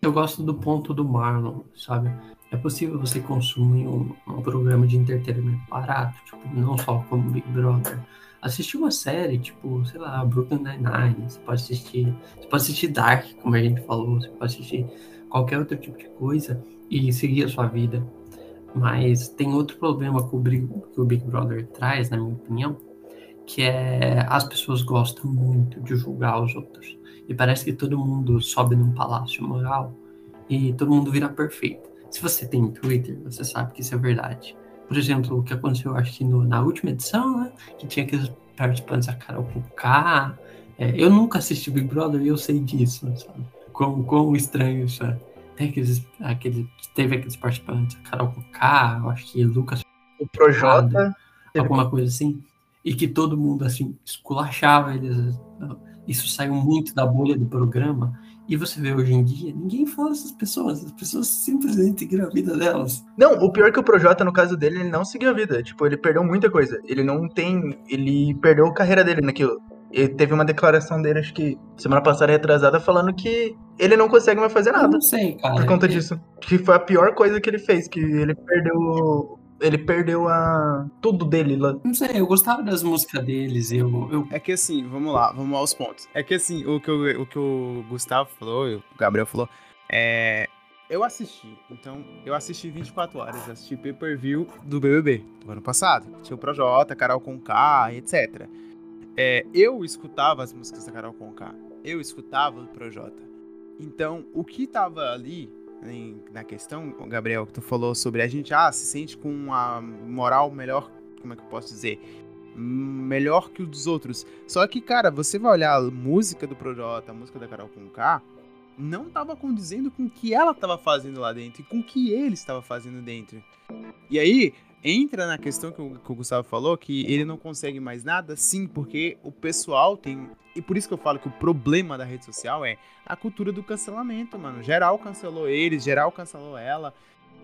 eu gosto do ponto do Marlon, sabe? É possível você consumir um, um programa de entretenimento barato, tipo, não só como Big Brother. Assistir uma série, tipo, sei lá, Brooklyn Nine-Nine, você pode assistir, você pode assistir Dark, como a gente falou, você pode assistir qualquer outro tipo de coisa e seguir a sua vida. Mas tem outro problema que o, Big, que o Big Brother traz, na minha opinião, que é as pessoas gostam muito de julgar os outros. E parece que todo mundo sobe num palácio moral e todo mundo vira perfeito. Se você tem Twitter, você sabe que isso é verdade. Por exemplo, o que aconteceu, acho que no, na última edição, né? Que tinha aqueles participantes, a Carol K. É, eu nunca assisti Big Brother e eu sei disso, sabe? Quão, quão estranho isso é. Tem aqueles, aquele, teve aqueles participantes, a Carol eu acho que Lucas. O Projota. Alguma coisa assim. E que todo mundo, assim, esculachava eles. Isso saiu muito da bolha do programa. E você vê hoje em dia, ninguém fala dessas pessoas, as pessoas simplesmente seguiram a vida delas. Não, o pior é que o Projota, no caso dele, ele não seguiu a vida. Tipo, ele perdeu muita coisa. Ele não tem. Ele perdeu a carreira dele naquilo. Ele teve uma declaração dele, acho que semana passada retrasada, falando que ele não consegue mais fazer nada. Eu não sei, cara. Por conta disso. Que foi a pior coisa que ele fez, que ele perdeu ele perdeu a tudo dele lá. Não sei, eu gostava das músicas deles, eu, eu... É que assim, vamos lá, vamos aos pontos. É que assim, o que, eu, o, que o Gustavo falou, o Gabriel falou, é... Eu assisti, então, eu assisti 24 horas, assisti pay-per-view do BBB, do ano passado. Tinha o Projota, Carol Conká, etc. É, eu escutava as músicas da Carol Conká, eu escutava o Projota. Então, o que tava ali em, na questão, Gabriel, que tu falou sobre a gente ah, se sente com uma moral melhor, como é que eu posso dizer? Melhor que o dos outros. Só que, cara, você vai olhar a música do Projota, a música da Carol com K, não estava condizendo com o que ela estava fazendo lá dentro e com o que ele estava fazendo dentro. E aí, entra na questão que o, que o, Gustavo falou, que ele não consegue mais nada, sim, porque o pessoal tem. E por isso que eu falo que o problema da rede social é a cultura do cancelamento, mano. Geral cancelou eles, geral cancelou ela.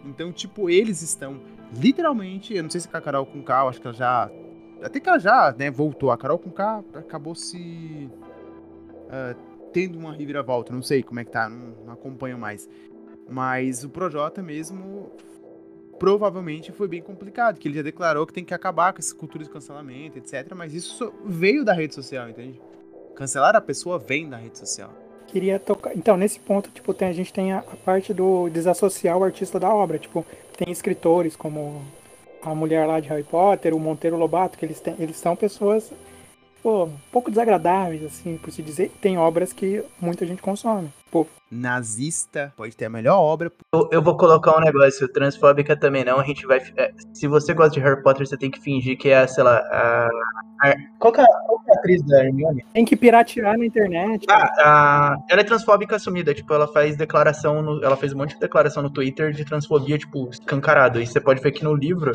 Então, tipo, eles estão literalmente. Eu não sei se com a Carol com K, acho que ela já. Até que ela já, né, voltou. A Carol com K acabou se. Uh, tendo uma reviravolta. Não sei como é que tá, não, não acompanho mais. Mas o Projota mesmo provavelmente foi bem complicado, que ele já declarou que tem que acabar com essa cultura de cancelamento, etc. Mas isso veio da rede social, entende? Cancelar a pessoa vem da rede social. Queria tocar. Então, nesse ponto, tipo, tem, a gente tem a, a parte do desassociar o artista da obra. Tipo, tem escritores como a mulher lá de Harry Potter, o Monteiro Lobato, que eles, têm, eles são pessoas pô, um pouco desagradáveis, assim, por se dizer. Tem obras que muita gente consome. Pô. Nazista pode ter a melhor obra. Eu, eu vou colocar um negócio, transfóbica também não. A gente vai. É, se você gosta de Harry Potter, você tem que fingir que é, sei lá, a. a qual, que é, qual que é a atriz da Hermione? Tem que piratear na internet. Ah, a, ela é transfóbica assumida. Tipo, ela faz declaração. No, ela fez um monte de declaração no Twitter de transfobia, tipo, escancarado. E você pode ver que no livro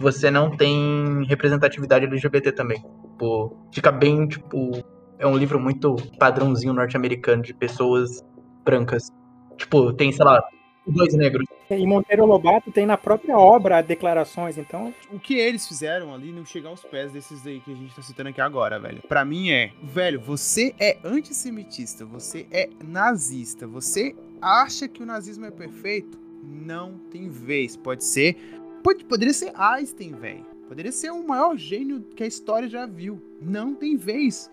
você não tem representatividade LGBT também. Tipo, fica bem, tipo, é um livro muito padrãozinho norte-americano de pessoas brancas. Tipo, tem, sei lá, dois negros. E Monteiro Lobato tem na própria obra declarações, então. O que eles fizeram ali não chega aos pés desses aí que a gente tá citando aqui agora, velho. Pra mim é, velho, você é antissemitista, você é nazista, você acha que o nazismo é perfeito? Não tem vez. Pode ser. Pode, poderia ser Einstein, velho. Poderia ser o maior gênio que a história já viu. Não tem vez.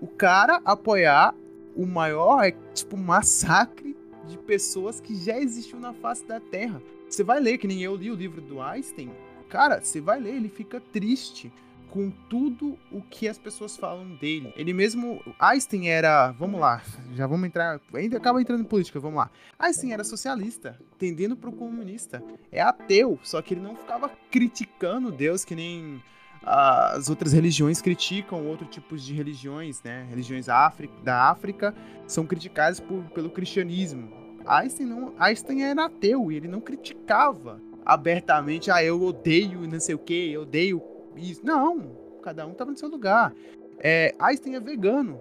O cara apoiar o maior, é, tipo, massacre de pessoas que já existiu na face da Terra. Você vai ler, que nem eu li o livro do Einstein. Cara, você vai ler, ele fica triste com tudo o que as pessoas falam dele. Ele mesmo. Einstein era. Vamos lá, já vamos entrar. Ainda acaba entrando em política, vamos lá. Einstein era socialista, tendendo pro comunista. É ateu, só que ele não ficava criticando Deus que nem as outras religiões criticam outros tipos de religiões, né? Religiões da África são criticadas por, pelo cristianismo. Einstein, não, Einstein era ateu e ele não criticava abertamente, ah, eu odeio não sei o que, eu odeio isso. Não, cada um estava no seu lugar. É, Einstein é vegano.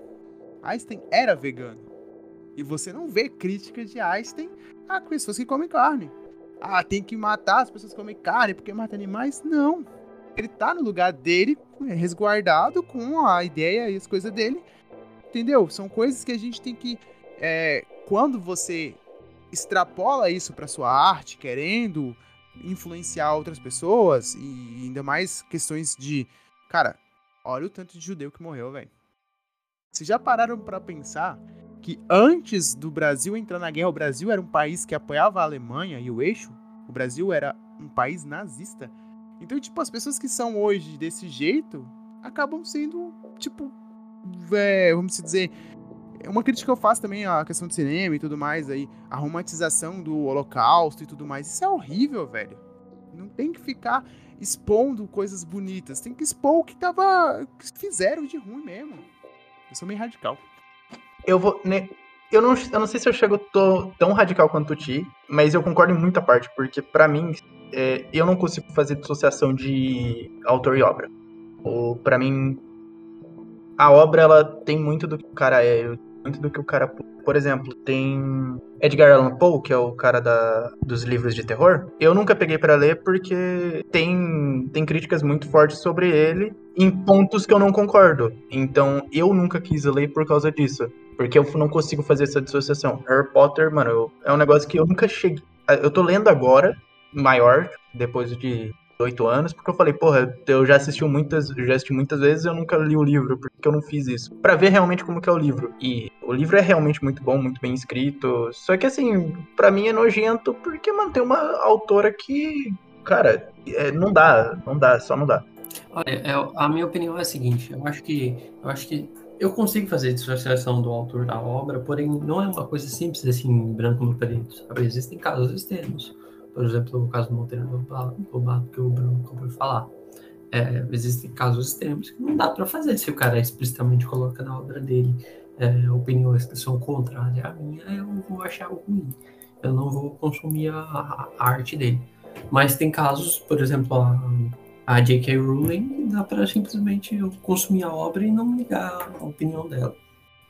Einstein era vegano. E você não vê críticas de Einstein a pessoas que comem carne. Ah, tem que matar as pessoas que comem carne porque mata animais. Não ele tá no lugar dele, é, resguardado com a ideia e as coisas dele. Entendeu? São coisas que a gente tem que. É, quando você extrapola isso para sua arte, querendo influenciar outras pessoas, e ainda mais questões de. Cara, olha o tanto de judeu que morreu, velho. Vocês já pararam para pensar que antes do Brasil entrar na guerra, o Brasil era um país que apoiava a Alemanha e o eixo? O Brasil era um país nazista. Então, tipo, as pessoas que são hoje desse jeito acabam sendo, tipo, é, vamos dizer. Uma crítica que eu faço também à questão do cinema e tudo mais aí, a romantização do holocausto e tudo mais. Isso é horrível, velho. Não tem que ficar expondo coisas bonitas, tem que expor o que tava. que fizeram de ruim mesmo. Eu sou meio radical. Eu vou. Eu, não, eu não sei se eu chego tão radical quanto Ti, mas eu concordo em muita parte, porque para mim é, eu não consigo fazer dissociação de autor e obra. Ou para mim a obra ela tem muito do que o cara é, muito do que o cara, por exemplo, tem Edgar Allan Poe, que é o cara da, dos livros de terror. Eu nunca peguei para ler porque tem tem críticas muito fortes sobre ele em pontos que eu não concordo. Então, eu nunca quis ler por causa disso. Porque eu não consigo fazer essa dissociação. Harry Potter, mano, eu, é um negócio que eu nunca cheguei. Eu tô lendo agora, maior, depois de oito anos, porque eu falei, porra, eu já assisti muitas, já assisti muitas vezes eu nunca li o livro, porque eu não fiz isso. para ver realmente como que é o livro. E o livro é realmente muito bom, muito bem escrito. Só que assim, para mim é nojento porque mantém uma autora que, cara, é, não dá, não dá, só não dá. Olha, é, a minha opinião é a seguinte, eu acho que eu acho que eu consigo fazer dissociação do autor da obra, porém não é uma coisa simples assim, branco no preto, sabe? Existem casos extremos por exemplo, o caso do Monteiro Lobato que o Bruno acabou de falar. É, existem casos extremos que não dá para fazer se o cara explicitamente coloca na obra dele é, opiniões que são contrárias à minha, eu vou achar ruim. Eu não vou consumir a, a arte dele. Mas tem casos, por exemplo, a, a J.K. Rowling, dá para simplesmente eu consumir a obra e não ligar a opinião dela.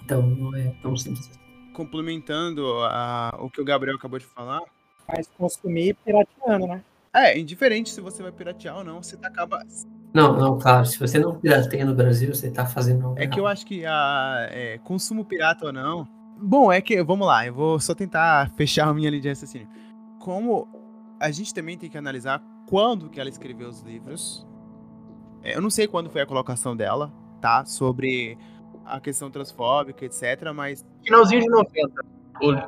Então não é tão simples. Complementando a, o que o Gabriel acabou de falar, mas consumir pirateando, né? É, indiferente se você vai piratear ou não, você tá acaba. Não, não, claro. Se você não pirateia no Brasil, você tá fazendo. É que eu acho que a é, consumo pirata ou não. Bom, é que, vamos lá, eu vou só tentar fechar a minha linha de raciocínio. Como a gente também tem que analisar quando que ela escreveu os livros. É, eu não sei quando foi a colocação dela, tá? Sobre a questão transfóbica, etc. Mas. Finalzinho de 90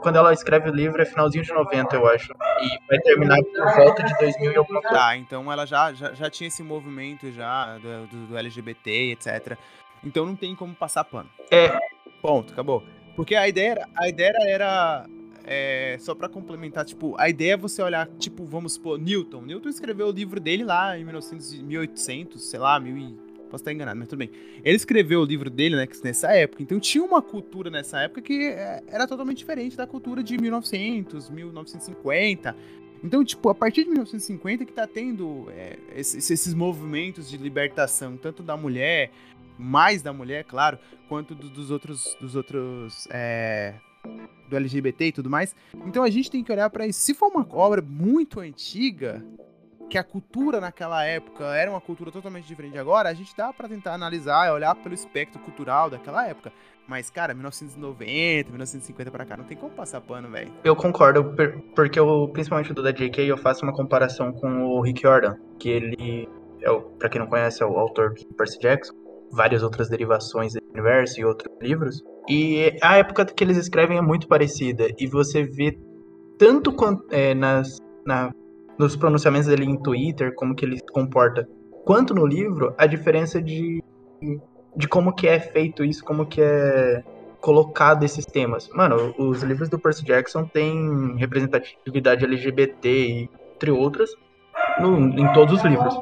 quando ela escreve o livro é finalzinho de 90, eu acho. E vai terminar por volta de 2000 e alguma coisa. Tá, então ela já, já, já tinha esse movimento já do, do, do, LGBT, etc. Então não tem como passar pano. É. Ponto, acabou. Porque a ideia era, a ideia era é, só para complementar, tipo, a ideia é você olhar, tipo, vamos supor, Newton. Newton escreveu o livro dele lá em 1900, 1800, sei lá, 1000 Posso estar enganado, mas tudo bem. Ele escreveu o livro dele, né, nessa época, então tinha uma cultura nessa época que é, era totalmente diferente da cultura de 1900, 1950. Então, tipo, a partir de 1950 que tá tendo é, esses, esses movimentos de libertação, tanto da mulher mais da mulher, claro, quanto do, dos outros, dos outros, é, do LGBT e tudo mais. Então a gente tem que olhar para isso. Se for uma obra muito antiga, que a cultura naquela época era uma cultura totalmente diferente de agora, a gente dá para tentar analisar olhar pelo espectro cultural daquela época. Mas, cara, 1990, 1950 para cá, não tem como passar pano, velho. Eu concordo, porque eu, principalmente do da JK, eu faço uma comparação com o Rick Jordan, que ele, é o, pra quem não conhece, é o autor de Percy Jackson, várias outras derivações do universo e outros livros. E a época que eles escrevem é muito parecida, e você vê tanto quanto, é, nas, na nos pronunciamentos dele em Twitter, como que ele se comporta, quanto no livro, a diferença de, de como que é feito isso, como que é colocado esses temas. Mano, os livros do Percy Jackson têm representatividade LGBT, entre outras, no, em todos os livros.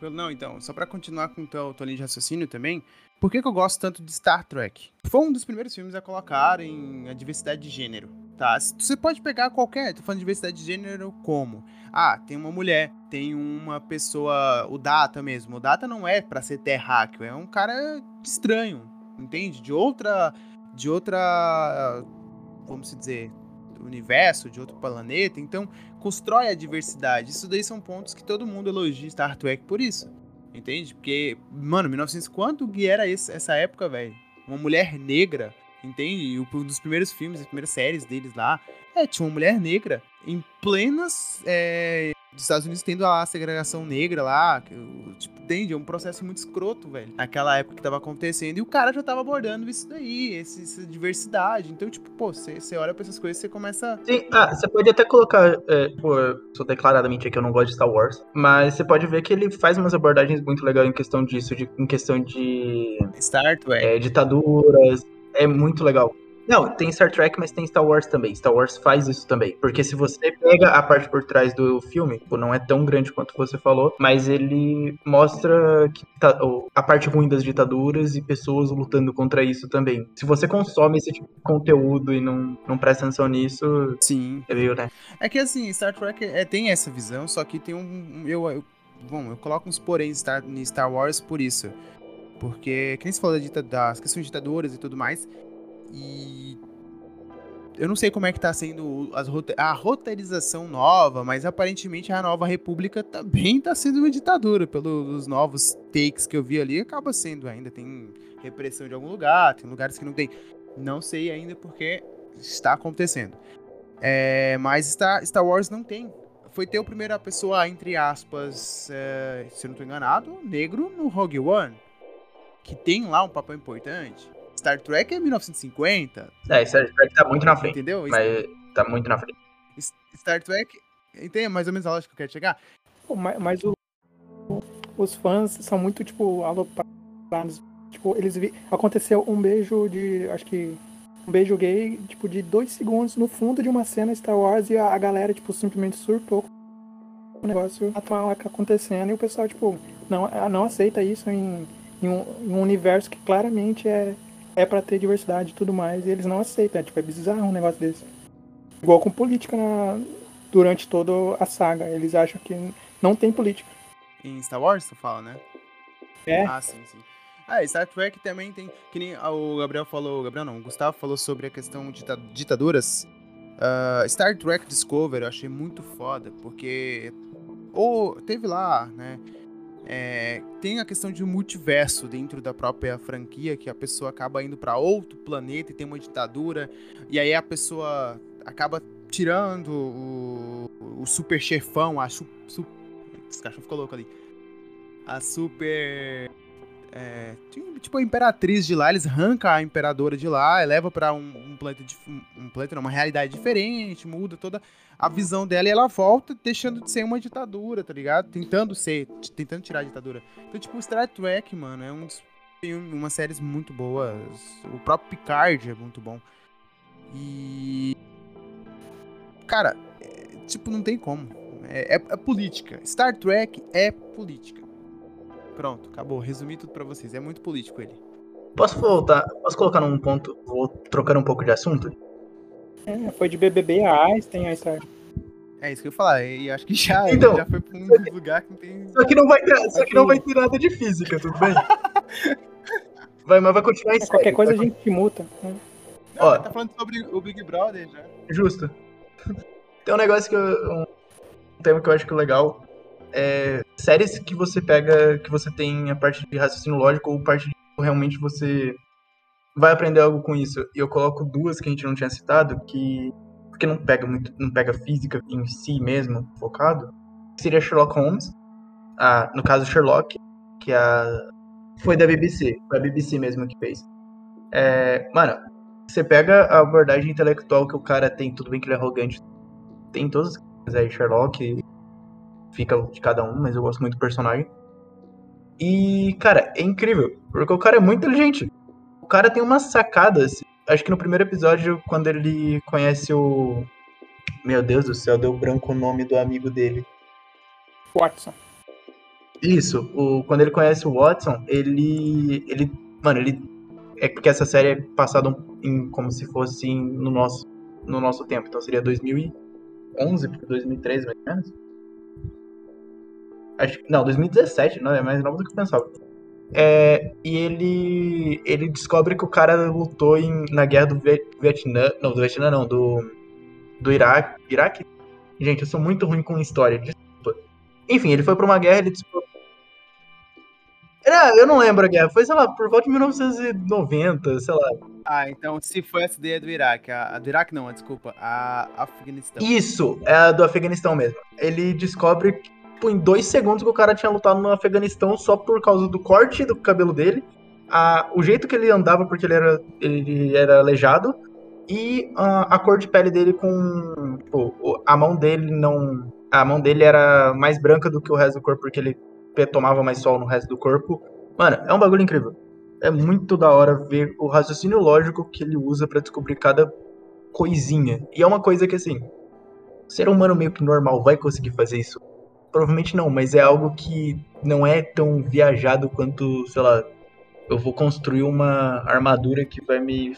Não, então, só para continuar com o teu, linha de raciocínio também, por que, que eu gosto tanto de Star Trek? Foi um dos primeiros filmes a colocar em a diversidade de gênero, tá? Você pode pegar qualquer, tô falando de diversidade de gênero como? Ah, tem uma mulher, tem uma pessoa, o Data mesmo. O Data não é para ser terráqueo, é um cara estranho, entende? De outra, de outra, vamos dizer, universo, de outro planeta. Então, constrói a diversidade. Isso daí são pontos que todo mundo elogia Star Trek por isso. Entende? Porque, mano, 1900, quanto que era esse, essa época, velho? Uma mulher negra, entende? E um dos primeiros filmes, as primeiras séries deles lá, é, tinha uma mulher negra em plenas é, dos Estados Unidos tendo a segregação negra lá, que, tipo, entende? É um processo muito escroto, velho. Naquela época que tava acontecendo. E o cara já tava abordando isso daí, esse, essa diversidade. Então, tipo, pô, você olha pra essas coisas e você começa. Sim, ah, você pode até colocar. É, sou declaradamente aqui, eu não gosto de Star Wars. Mas você pode ver que ele faz umas abordagens muito legais em questão disso, de, em questão de. Star Trek. É, ditaduras. É muito legal. Não, tem Star Trek, mas tem Star Wars também. Star Wars faz isso também. Porque se você pega a parte por trás do filme, não é tão grande quanto você falou, mas ele mostra que tá, a parte ruim das ditaduras e pessoas lutando contra isso também. Se você consome esse tipo de conteúdo e não, não presta atenção nisso, sim. É meio, né? É que assim, Star Trek é, tem essa visão, só que tem um. Eu, eu, bom, eu coloco uns porém Star, em Star Wars por isso. Porque, quem se falou das questões de ditaduras e tudo mais, e eu não sei como é que tá sendo a roteirização nova, mas aparentemente a nova república também tá sendo uma ditadura. Pelos novos takes que eu vi ali, acaba sendo ainda. Tem repressão de algum lugar, tem lugares que não tem. Não sei ainda porque está acontecendo. É, mas Star, Star Wars não tem. Foi ter o primeira pessoa, entre aspas, é, se eu não estou enganado, negro no Rogue One. Que tem lá um papel importante. Star Trek é 1950. É, Star Trek tá muito na frente. Entendeu? Mas tá muito na frente. Star Trek. Entende mais ou menos a lógica que eu quero chegar? Mas, mas o, os fãs são muito, tipo, aloprados. Tipo, eles vi... Aconteceu um beijo de. Acho que. Um beijo gay, tipo, de dois segundos no fundo de uma cena Star Wars e a, a galera, tipo, simplesmente surtou o negócio atual acontecendo e o pessoal, tipo, não, não aceita isso em, em, um, em um universo que claramente é é para ter diversidade e tudo mais, e eles não aceitam. É, tipo, é bizarro um negócio desse. Igual com política na, durante toda a saga. Eles acham que não tem política. Em Star Wars, tu fala, né? É. Ah, sim, sim. Ah, Star Trek também tem. Que nem o Gabriel falou. Gabriel não, o Gustavo falou sobre a questão de ditaduras. Uh, Star Trek Discovery eu achei muito foda, porque. Ou teve lá, né? É, tem a questão de multiverso dentro da própria franquia, que a pessoa acaba indo para outro planeta e tem uma ditadura, e aí a pessoa acaba tirando o, o super chefão, a su, esse cachorro ficou louco ali. A super. É, tipo a imperatriz de lá, eles arrancam a imperadora de lá, leva para um, um planeta, um planeta, não, uma realidade diferente, muda toda a visão dela e ela volta deixando de ser uma ditadura, tá ligado? Tentando ser, tentando tirar a ditadura. Então, tipo, Star Trek, mano, é um dos, tem umas séries muito boas. O próprio Picard é muito bom. E. Cara, é, tipo, não tem como. É, é, é, política. Star Trek é política. Pronto, acabou. Resumi tudo pra vocês. É muito político ele. Posso voltar? Posso colocar num ponto? Vou trocar um pouco de assunto? É, foi de BBB a Einstein, a história. É isso que eu ia falar, e acho que já, então, já foi pra um lugar que não tem. Só que não vai ter, só que não vai ter nada de física, tudo bem? Vai, mas vai continuar em É, qualquer coisa a vai gente te multa. né? Não, Ó. tá falando sobre o Big Brother já. Justo. Tem um negócio que eu. Um tema que eu acho que é legal. É séries que você pega, que você tem a parte de raciocínio lógico ou parte de realmente você vai aprender algo com isso. E eu coloco duas que a gente não tinha citado, que. Porque não pega muito. não pega física em si mesmo, focado. Seria Sherlock Holmes. Ah, no caso, Sherlock, que é a. Foi da BBC. Foi a BBC mesmo que fez. É, mano, você pega a abordagem intelectual que o cara tem, tudo bem que ele é arrogante, tem todas as coisas aí, Sherlock, fica de cada um, mas eu gosto muito do personagem. E, cara, é incrível, porque o cara é muito inteligente. O cara tem umas sacadas. Acho que no primeiro episódio, quando ele conhece o. Meu Deus do céu, deu branco o nome do amigo dele. Watson. Isso, o, quando ele conhece o Watson, ele. ele. Mano, ele. É porque essa série é passada em, como se fosse no, nosso, no nosso tempo. Então seria 2011 para 2013, mais ou menos. Acho, que- não, 2017, não, é mais novo do que eu pensava. É, e ele. Ele descobre que o cara lutou em, na guerra do Viet- Vietnã. Não, do Vietnã não, do. Do Iraque. Iraque? Gente, eu sou muito ruim com história, desculpa. Enfim, ele foi pra uma guerra, ele. Era, eu não lembro a guerra, foi, sei lá, por volta de 1990, sei lá. Ah, então se foi essa ideia do Iraque, a, a do Iraque não, desculpa, a Afeganistão. Isso, é a do Afeganistão mesmo. Ele descobre, tipo, em dois segundos que o cara tinha lutado no Afeganistão só por causa do corte do cabelo dele, a, o jeito que ele andava, porque ele era, ele era aleijado, e a, a cor de pele dele com. Tipo, a mão dele não. A mão dele era mais branca do que o resto do corpo, porque ele tomava mais sol no resto do corpo. Mano, é um bagulho incrível. É muito da hora ver o raciocínio lógico que ele usa pra descobrir cada coisinha. E é uma coisa que, assim, ser humano meio que normal vai conseguir fazer isso? Provavelmente não, mas é algo que não é tão viajado quanto, sei lá, eu vou construir uma armadura que vai me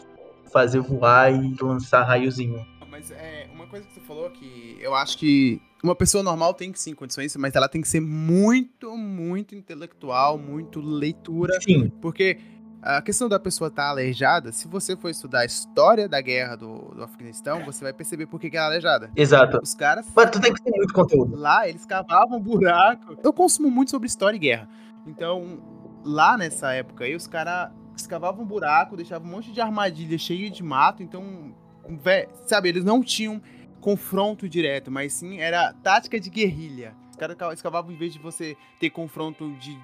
fazer voar e lançar raiozinho. Mas é uma coisa que você falou que eu acho que uma pessoa normal tem que sim condições, mas ela tem que ser muito, muito intelectual, muito leitura, Sim, porque a questão da pessoa estar aleijada, se você for estudar a história da guerra do, do Afeganistão, você vai perceber por que que ela é aleijada. exato. Os caras Mas tu tem que ter muito conteúdo. lá eles cavavam buraco. Eu consumo muito sobre história e guerra. Então, lá nessa época aí, os caras escavavam um buraco, deixavam um monte de armadilha cheia de mato. Então, vé- sabe, eles não tinham confronto direto, mas sim era tática de guerrilha. Os caras ca- escavavam, em vez de você ter confronto de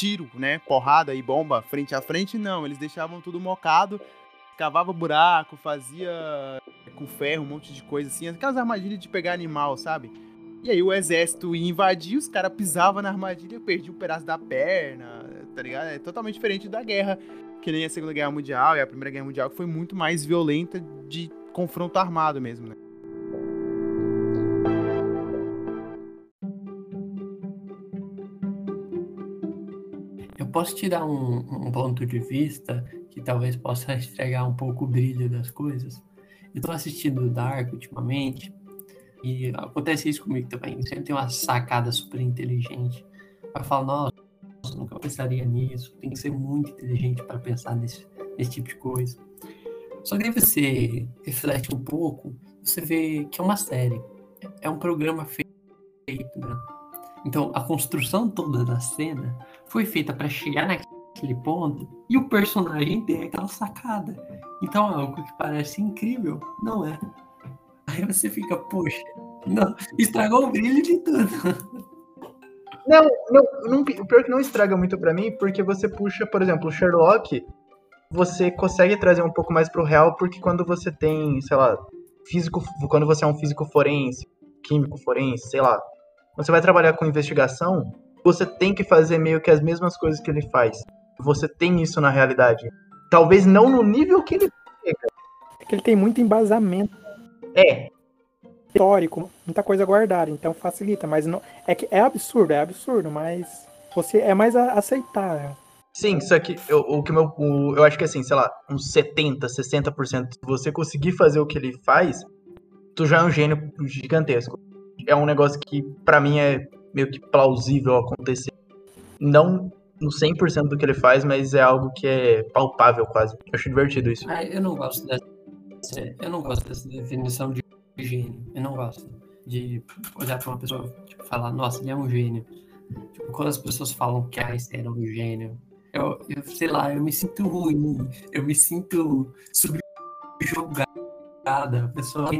tiro, né? Porrada e bomba frente a frente, não. Eles deixavam tudo mocado, cavava buraco, fazia com ferro, um monte de coisa assim. Aquelas armadilhas de pegar animal, sabe? E aí o exército ia invadir, os caras pisavam na armadilha, perdiam um pedaço da perna, tá ligado? É totalmente diferente da guerra, que nem a Segunda Guerra Mundial e a Primeira Guerra Mundial, que foi muito mais violenta de confronto armado mesmo, né? Posso te dar um, um ponto de vista que talvez possa estragar um pouco o brilho das coisas. Eu tô assistindo Dark ultimamente e acontece isso comigo também. Sempre tem uma sacada super inteligente. Vai falar, nossa, nunca pensaria nisso. Tem que ser muito inteligente para pensar nesse, nesse tipo de coisa. Só que aí você reflete um pouco, você vê que é uma série. É um programa feito, né? Então, a construção toda da cena foi feita para chegar naquele ponto e o personagem ter aquela sacada. Então, algo que parece incrível, não é. Aí você fica, poxa, não, estragou o brilho de tudo. Não, não, não, o pior é que não estraga muito pra mim, porque você puxa, por exemplo, o Sherlock, você consegue trazer um pouco mais pro real, porque quando você tem, sei lá, físico, quando você é um físico forense, químico forense, sei lá, você vai trabalhar com investigação, você tem que fazer meio que as mesmas coisas que ele faz. Você tem isso na realidade. Talvez não no nível que ele É que ele tem muito embasamento é. histórico, muita coisa guardada, então facilita, mas não, é que é absurdo, é absurdo, mas você é mais a- aceitável. Sim, só que eu, o que meu, o- eu acho que assim, sei lá, uns 70, 60%, se você conseguir fazer o que ele faz, tu já é um gênio gigantesco. É um negócio que pra mim é meio que plausível acontecer. Não no 100% do que ele faz, mas é algo que é palpável quase. Eu acho divertido isso. Ah, eu não gosto dessa. Eu não gosto dessa definição de gênio. Eu não gosto de olhar para uma pessoa e tipo, falar, nossa, ele é um gênio. Tipo, quando as pessoas falam que Einstein era um gênio, eu, eu sei lá, eu me sinto ruim, eu me sinto subjugada. A pessoa é.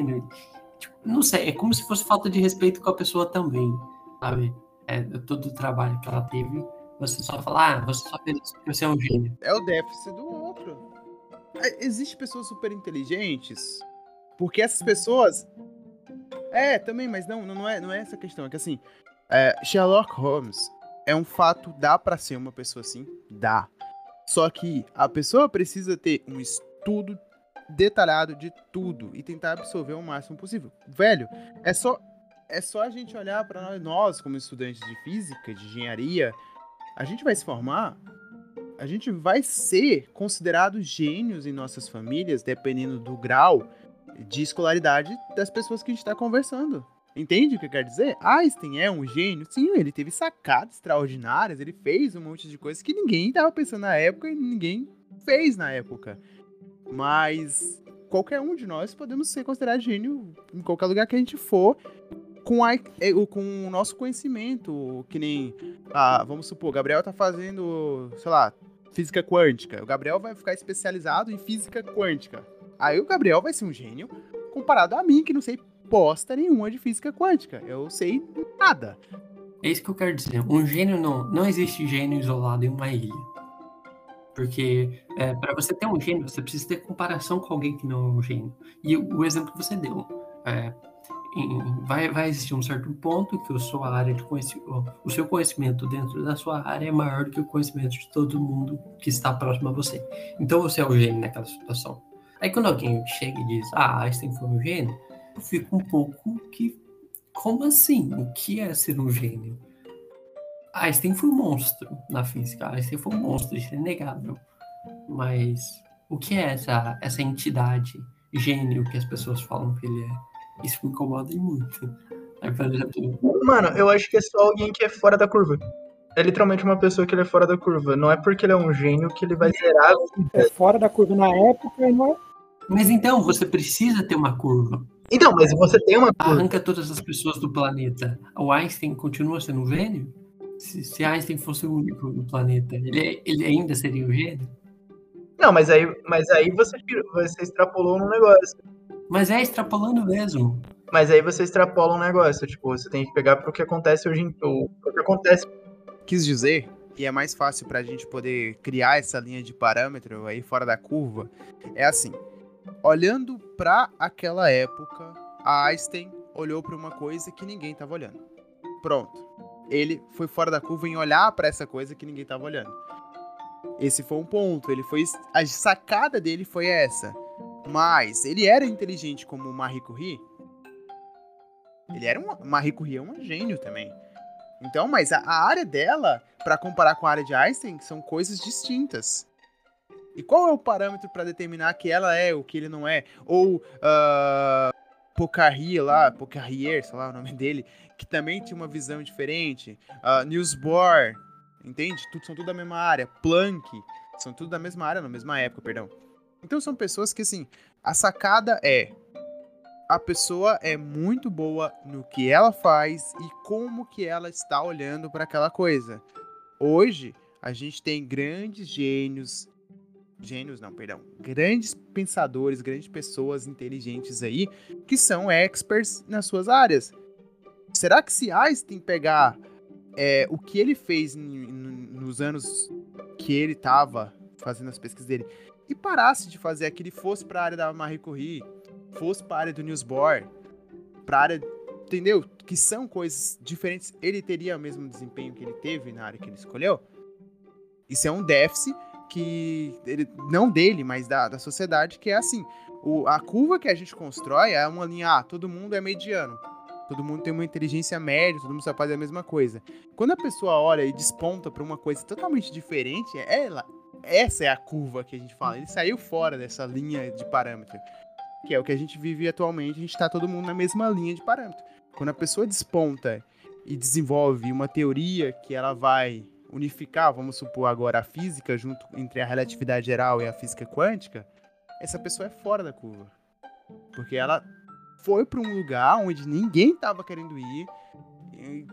Tipo, não sei, é como se fosse falta de respeito com a pessoa também, sabe? É, todo o trabalho que ela teve, você só fala, ah, você só fez isso porque você é um gênio. É o déficit do outro. É, Existem pessoas super inteligentes, porque essas pessoas. É, também, mas não, não é, não é essa questão. É que assim, é, Sherlock Holmes é um fato, dá pra ser uma pessoa assim? Dá. Só que a pessoa precisa ter um estudo detalhado de tudo e tentar absorver o máximo possível. Velho, é só é só a gente olhar para nós, nós como estudantes de física, de engenharia, a gente vai se formar, a gente vai ser considerado gênios em nossas famílias, dependendo do grau de escolaridade das pessoas que a gente está conversando. Entende o que eu quero dizer? Einstein é um gênio? Sim, ele teve sacadas extraordinárias, ele fez um monte de coisas que ninguém estava pensando na época e ninguém fez na época. Mas qualquer um de nós podemos ser considerado gênio em qualquer lugar que a gente for, com, a, é, o- com o nosso conhecimento, que nem, ah, vamos supor, Gabriel tá fazendo, sei lá, física quântica. O Gabriel vai ficar especializado em física quântica. Aí o Gabriel vai ser um gênio comparado a mim, que não sei bosta nenhuma de física quântica. Eu sei nada. É isso que eu quero dizer. Um gênio não. Não existe gênio isolado em uma ilha. Porque é, para você ter um gênio, você precisa ter comparação com alguém que não é um gênio. E o, o exemplo que você deu. é, vai, vai existir um certo ponto que a sua área de conhecimento, o seu conhecimento dentro da sua área é maior do que o conhecimento de todo mundo que está próximo a você. Então você é o gênio naquela situação. Aí quando alguém chega e diz, ah, Einstein foi um gênio, eu fico um pouco que. Como assim? O que é ser um gênio? Einstein foi um monstro na física. Einstein foi um monstro, isso é inegável. Mas o que é essa, essa entidade gênio que as pessoas falam que ele é? Isso me incomoda muito. Mano, eu acho que é só alguém que é fora da curva. É literalmente uma pessoa que ele é fora da curva. Não é porque ele é um gênio que ele vai zerar. É fora da curva na época e não é. mas então você precisa ter uma curva. Então, mas você tem uma curva. Arranca todas as pessoas do planeta. O Einstein continua sendo um gênio? Se, se Einstein fosse o único no planeta, ele, ele ainda seria um gênio? Não, mas aí, mas aí você, você extrapolou um negócio. Mas é extrapolando mesmo. Mas aí você extrapola um negócio. Tipo, você tem que pegar pro que acontece hoje em. O, o que acontece. Quis dizer, e é mais fácil pra gente poder criar essa linha de parâmetro aí fora da curva, é assim. Olhando pra aquela época, a Einstein olhou pra uma coisa que ninguém tava olhando. Pronto. Ele foi fora da curva em olhar pra essa coisa que ninguém tava olhando. Esse foi um ponto. Ele foi a sacada dele foi essa. Mas ele era inteligente como o Curie. Ele era um Marie Curie é um gênio também. Então, mas a, a área dela, pra comparar com a área de Einstein, são coisas distintas. E qual é o parâmetro pra determinar que ela é o que ele não é? Ou uh, lá, Pocarrier, sei lá o nome dele, que também tinha uma visão diferente. Uh, Niels Bohr, entende? Tudo, são tudo da mesma área. Planck, são tudo da mesma área, na mesma época, perdão. Então são pessoas que, assim, a sacada é a pessoa é muito boa no que ela faz e como que ela está olhando para aquela coisa. Hoje, a gente tem grandes gênios, gênios não, perdão, grandes pensadores, grandes pessoas inteligentes aí que são experts nas suas áreas. Será que se Einstein pegar é, o que ele fez nos anos que ele estava fazendo as pesquisas dele e parasse de fazer aquilo fosse para a área da Marie Curie, fosse para a área do Niels Bohr, para a área, entendeu? Que são coisas diferentes. Ele teria o mesmo desempenho que ele teve na área que ele escolheu? Isso é um déficit que ele, não dele, mas da, da sociedade, que é assim. O, a curva que a gente constrói é uma linha, ah, todo mundo é mediano. Todo mundo tem uma inteligência média, todo mundo só faz a mesma coisa. Quando a pessoa olha e desponta para uma coisa totalmente diferente, ela, essa é a curva que a gente fala. Ele saiu fora dessa linha de parâmetro que é o que a gente vive atualmente, a gente está todo mundo na mesma linha de parâmetro. Quando a pessoa desponta e desenvolve uma teoria que ela vai unificar, vamos supor agora, a física junto entre a relatividade geral e a física quântica, essa pessoa é fora da curva. Porque ela foi para um lugar onde ninguém estava querendo ir,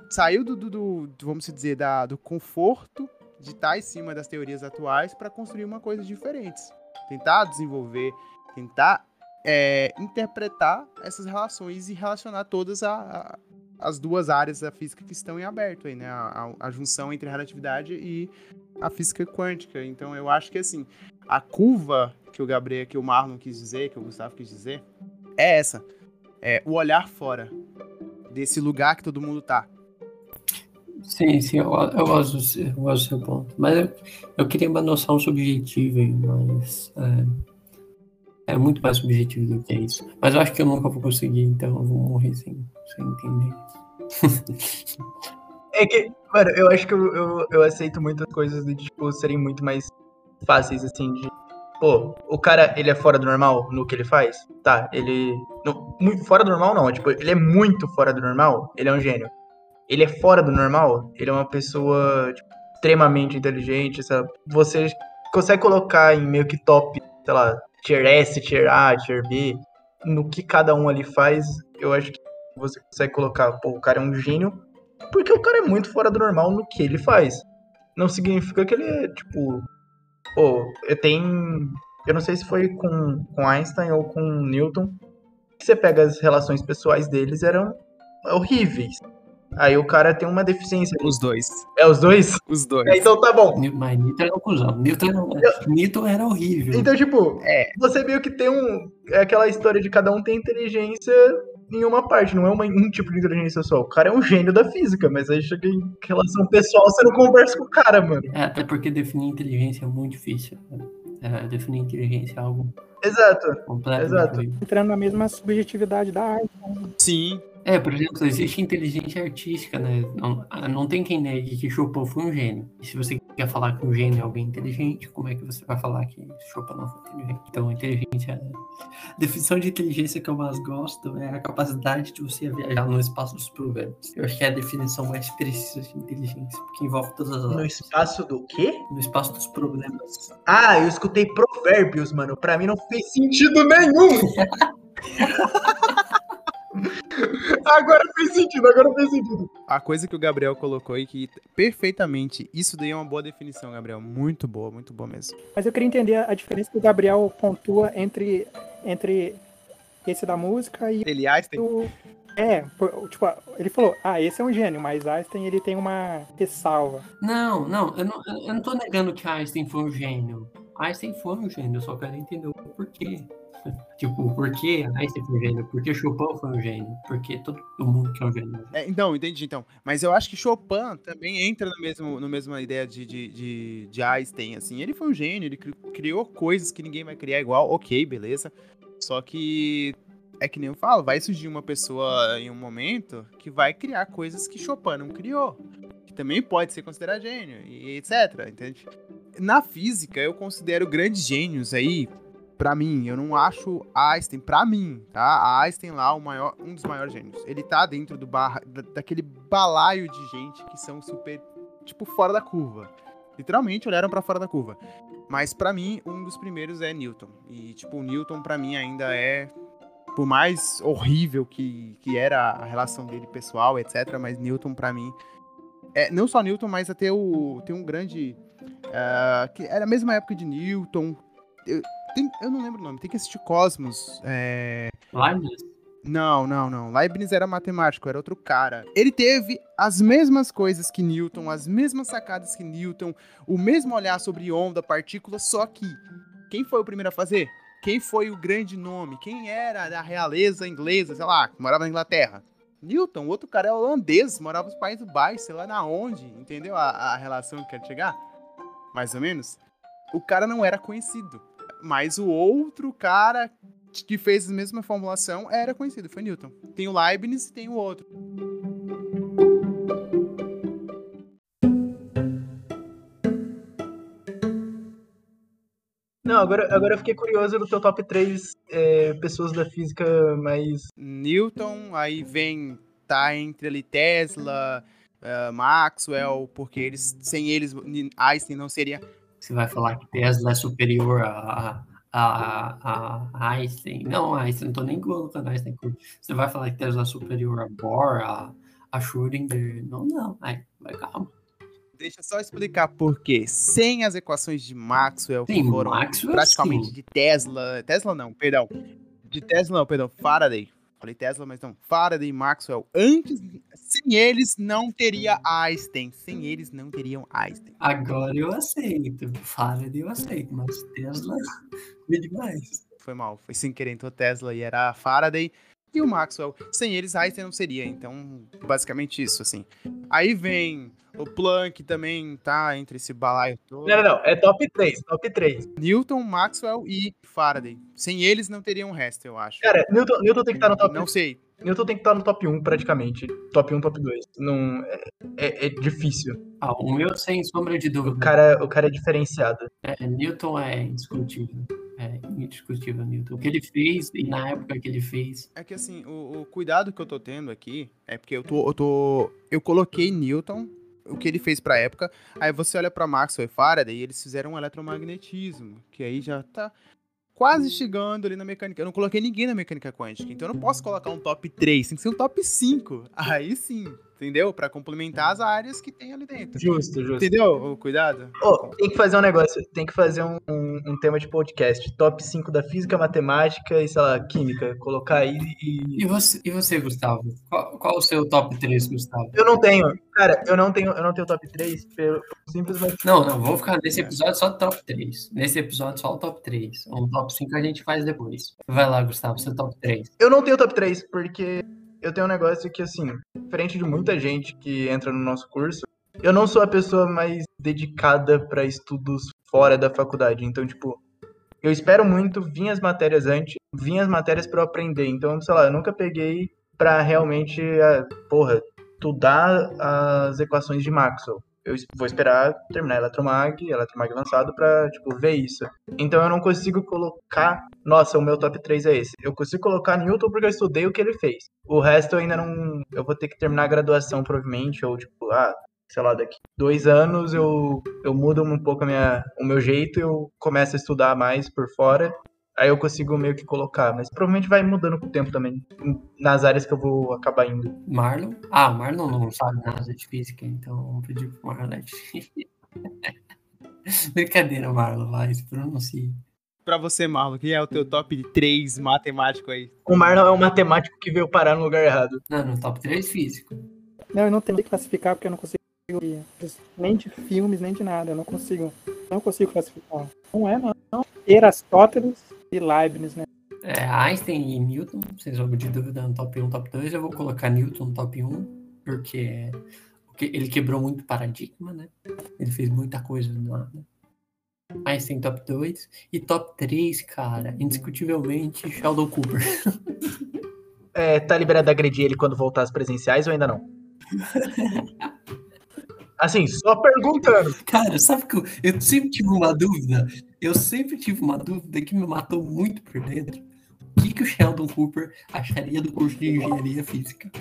saiu do, do, do, vamos dizer, da, do conforto de estar tá em cima das teorias atuais para construir uma coisa diferente. Tentar desenvolver, tentar é, interpretar essas relações e relacionar todas a, a, as duas áreas da física que estão em aberto aí, né? A, a, junção entre a relatividade e a física quântica. Então eu acho que assim, a curva que o Gabriel, que o Marlon quis dizer, que o Gustavo quis dizer, é essa. É o olhar fora desse lugar que todo mundo tá. Sim, sim, eu, eu, gosto, eu gosto do seu ponto. Mas eu, eu queria uma noção subjetiva, mas é, é, muito mais subjetivo do que isso. Mas eu acho que eu nunca vou conseguir, então eu vou morrer sem, sem entender isso. é que, mano, eu acho que eu, eu, eu aceito muitas coisas de, tipo, serem muito mais fáceis, assim, de pô, o cara, ele é fora do normal no que ele faz? Tá, ele. muito, fora do normal não, tipo, ele é muito fora do normal, ele é um gênio ele é fora do normal, ele é uma pessoa tipo, extremamente inteligente, sabe? Você consegue colocar em meio que top, sei lá, tier S, tier A, tier B, no que cada um ali faz, eu acho que você consegue colocar, pô, o cara é um gênio, porque o cara é muito fora do normal no que ele faz. Não significa que ele é, tipo, pô, eu tenho, eu não sei se foi com, com Einstein ou com Newton, que você pega as relações pessoais deles, eram horríveis. Aí o cara tem uma deficiência. Os dois. É os dois? Os dois. É, então tá bom. Mas Newton era um cuzão. Newton era, Newton era horrível. Então, tipo, é. você viu que tem um. É aquela história de cada um tem inteligência em uma parte, não é uma, um tipo de inteligência só. O cara é um gênio da física, mas aí chega em relação pessoal, você não conversa com o cara, mano. É, até porque definir inteligência é muito difícil. É, definir inteligência é algo. Exato. Exato. Entrando na mesma subjetividade da arte. Né? Sim. É, por exemplo, existe inteligência artística, né? Não, ah, não tem quem negue que Chopin foi um gênio. E se você quer falar que um gênio é alguém inteligente, como é que você vai falar que Chopin não foi inteligente? Então, inteligência. Né? A definição de inteligência que eu mais gosto é a capacidade de você viajar no espaço dos problemas. Eu acho que é a definição mais precisa de inteligência, porque envolve todas as No espaço do quê? No espaço dos problemas. Ah, eu escutei provérbios, mano. Pra mim não fez sentido nenhum. Agora fez sentido, agora fez sentido. A coisa que o Gabriel colocou aí que perfeitamente, isso daí é uma boa definição, Gabriel. Muito boa, muito boa mesmo. Mas eu queria entender a diferença que o Gabriel pontua entre, entre esse da música e ele Einstein. O... É, tipo, ele falou, ah, esse é um gênio, mas Einstein ele tem uma ressalva. Não, não, eu não, eu não tô negando que Einstein foi um gênio. Einstein foi um gênio, eu só quero entender o porquê. Tipo, por que Einstein foi um gênio? Por que Chopin foi um gênio? Por que todo mundo que é um gênio? É, então, entendi, então. Mas eu acho que Chopin também entra no mesmo, no mesma ideia de, de, de, de Einstein, assim. Ele foi um gênio, ele criou coisas que ninguém vai criar igual, ok, beleza. Só que é que nem eu falo, vai surgir uma pessoa em um momento que vai criar coisas que Chopin não criou. Que também pode ser considerado gênio, e etc. Entende? Na física, eu considero grandes gênios aí, para mim, eu não acho Einstein, para mim, tá? A Einstein lá, maior, um dos maiores gênios. Ele tá dentro do bar, daquele balaio de gente que são super, tipo, fora da curva. Literalmente olharam para fora da curva. Mas para mim, um dos primeiros é Newton. E, tipo, Newton para mim ainda é por mais horrível que, que era a relação dele pessoal, etc. Mas Newton para mim é não só Newton, mas até o tem um grande uh, que era a mesma época de Newton. Eu, tem, eu não lembro o nome, tem que assistir Cosmos. É... Leibniz? Não, não, não. Leibniz era matemático, era outro cara. Ele teve as mesmas coisas que Newton, as mesmas sacadas que Newton, o mesmo olhar sobre onda, partícula, só que quem foi o primeiro a fazer? Quem foi o grande nome? Quem era da realeza inglesa, sei lá, que morava na Inglaterra? Newton, o outro cara é holandês, morava nos Países Baixos, sei lá na onde, entendeu a, a relação que quer chegar? Mais ou menos. O cara não era conhecido. Mas o outro cara que fez a mesma formulação era conhecido, foi Newton. Tem o Leibniz e tem o outro. Não, agora, agora eu fiquei curioso no teu top 3 é, pessoas da física mais. Newton, aí vem. tá entre ali Tesla, uh, Maxwell, porque eles, sem eles, Einstein não seria. Você vai falar que Tesla é superior a, a, a, a Einstein? Não, Einstein, não tô nem colocando Einstein. Você vai falar que Tesla é superior a Bohr, a, a Schrödinger? Não, não, vai, vai calma. Deixa eu só explicar por quê. Sem as equações de Maxwell, que sim, foram Maxwell, praticamente sim. de Tesla. Tesla não, perdão. De Tesla não, perdão, Faraday. Falei Tesla, mas não. Faraday e Maxwell. Antes, sem eles não teria Einstein. Sem eles não teriam Einstein. Agora eu aceito. Faraday eu aceito, mas Tesla foi demais. Foi mal, foi sem querer. Então Tesla e era Faraday e o Maxwell. Sem eles, Einstein não seria. Então, basicamente isso, assim. Aí vem o Planck também tá entre esse balaio todo. Não, não, não. É top 3, top 3. Newton, Maxwell e Faraday. Sem eles não teriam um resto, eu acho. Cara, Newton, Newton tem que estar no top Não sei. Newton tem que estar no top 1, praticamente. Top 1, top 2. Não, é, é, é difícil. Ah, o meu, sem sombra de dúvida. O cara, o cara é diferenciado. É, Newton é indiscutível. É indiscutível, Newton. O que ele fez e na época que ele fez. É que assim, o, o cuidado que eu tô tendo aqui é porque eu tô. Eu, tô, eu coloquei Newton o que ele fez pra época. Aí você olha pra Maxwell e Faraday e eles fizeram um eletromagnetismo, que aí já tá quase chegando ali na mecânica. Eu não coloquei ninguém na mecânica quântica, então eu não posso colocar um top 3, tem que ser um top 5. Aí sim, entendeu? Para complementar as áreas que tem ali dentro. Justo, justo. Entendeu? O cuidado. Oh, tem que fazer um negócio, tem que fazer um, um, um, tema de podcast. Top 5 da física, matemática e, sei lá, química. Colocar aí e. E você, e você Gustavo? Qual, qual o seu top 3, Gustavo? Eu não tenho. Cara, eu não tenho, eu não tenho top 3 pelo simplesmente. Não, não, vou ficar nesse episódio só top 3. Nesse episódio só o top 3. Um top 5 a gente faz depois. Vai lá, Gustavo, seu top 3. Eu não tenho top 3, porque eu tenho um negócio que, assim, diferente de muita gente que entra no nosso curso, eu não sou a pessoa mais dedicada para estudos fora da faculdade. Então, tipo, eu espero muito vir as matérias antes, vir as matérias para eu aprender. Então, sei lá, eu nunca peguei para realmente, ah, porra, estudar as equações de Maxwell eu vou esperar terminar Eletromag, Eletromag avançado para tipo ver isso. Então eu não consigo colocar, nossa, o meu top 3 é esse. Eu consigo colocar Newton porque eu estudei o que ele fez. O resto eu ainda não, eu vou ter que terminar a graduação provavelmente ou tipo, ah, sei lá, daqui dois anos eu, eu mudo um pouco a minha, o meu jeito, eu começo a estudar mais por fora Aí eu consigo meio que colocar, mas provavelmente vai mudando com o tempo também, nas áreas que eu vou acabar indo. Marlon? Ah, Marlon não sabe nada de física, então vamos pedir pro Marlon. Brincadeira, Marlon, vai, se pronuncie. Pra você, Marlon, quem é o teu top 3 matemático aí? O Marlon é um matemático que veio parar no lugar errado. Não, no top 3 físico. Não, eu não tenho que classificar porque eu não consigo nem de filmes, nem de nada. Eu não consigo. Não consigo classificar. Não é, não. Erastóteles e Leibniz, né? É, Einstein e Newton, sem sombra de dúvida, no top 1, top 2. Eu vou colocar Newton no top 1, porque ele quebrou muito paradigma, né? Ele fez muita coisa no nada. Einstein top 2. E top 3, cara, indiscutivelmente, Sheldon Cooper. É, tá liberado a agredir ele quando voltar às presenciais ou ainda não? Assim, só perguntando. Cara, sabe que eu, eu sempre tive uma dúvida? Eu sempre tive uma dúvida que me matou muito por dentro. O que, que o Sheldon Cooper acharia do curso de engenharia física?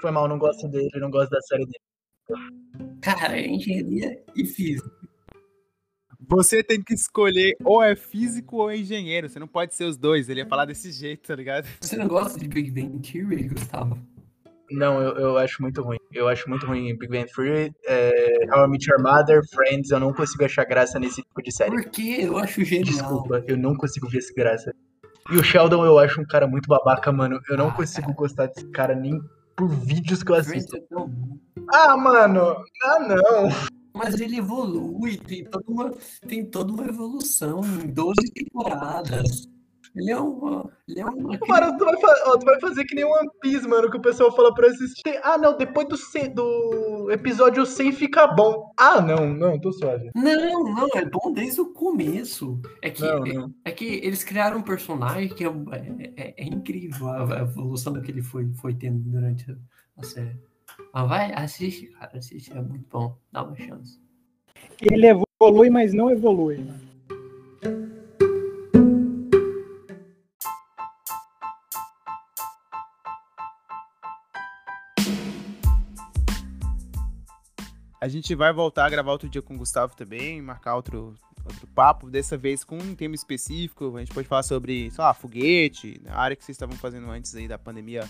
Foi mal, não gosto dele, não gosto da série dele. Cara, é engenharia e física. Você tem que escolher ou é físico ou é engenheiro. Você não pode ser os dois. Ele ia falar desse jeito, tá ligado? Você não gosta de Big Bang Theory, Gustavo? Não, eu, eu acho muito ruim. Eu acho muito ruim Big Bang Theory, é, How I Met Your Mother, Friends. Eu não consigo achar graça nesse tipo de série. Por quê? Eu acho genial. Desculpa, eu não consigo ver essa graça. E o Sheldon eu acho um cara muito babaca, mano. Eu não ah, consigo cara. gostar desse cara nem por vídeos que eu assisto. É ah, mano! Ah, não! Mas ele evolui, tem toda uma, tem toda uma evolução em 12 temporadas. Ele é uma. Ele é uma... Mano, tu vai, ó, tu vai fazer que nem One Piece, mano, que o pessoal fala pra assistir. Ah, não, depois do, C, do episódio 100 fica bom. Ah, não, não, tô suave. Não, não, é bom desde o começo. É que, não, não. É, é, que eles criaram um personagem que é, é, é, é incrível a, a, evolução que ele foi, foi tendo durante a série. Mas vai, assiste, cara, assiste, é muito bom, dá uma chance. Ele evolui, mas não evolui, mano. A gente vai voltar a gravar outro dia com o Gustavo também, marcar outro, outro papo, dessa vez com um tema específico. A gente pode falar sobre, sei lá, foguete, a área que vocês estavam fazendo antes aí da pandemia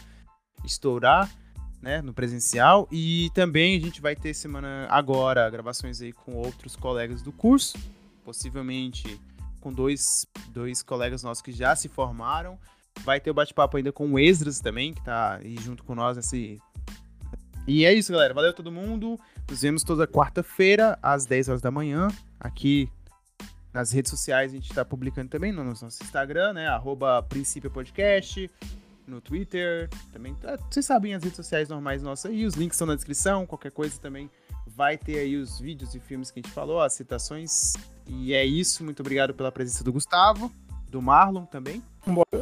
estourar, né, no presencial. E também a gente vai ter semana agora gravações aí com outros colegas do curso, possivelmente com dois, dois colegas nossos que já se formaram. Vai ter o bate-papo ainda com o Esdras também, que tá aí junto com nós nesse. E é isso, galera. Valeu todo mundo. Nos vemos toda quarta-feira, às 10 horas da manhã, aqui nas redes sociais. A gente tá publicando também no nosso Instagram, né? Arroba Princípio Podcast, no Twitter. Também. tá- Vocês sabem as redes sociais normais nossas aí. Os links estão na descrição. Qualquer coisa também vai ter aí os vídeos e filmes que a gente falou, as citações. E é isso. Muito obrigado pela presença do Gustavo, do Marlon também.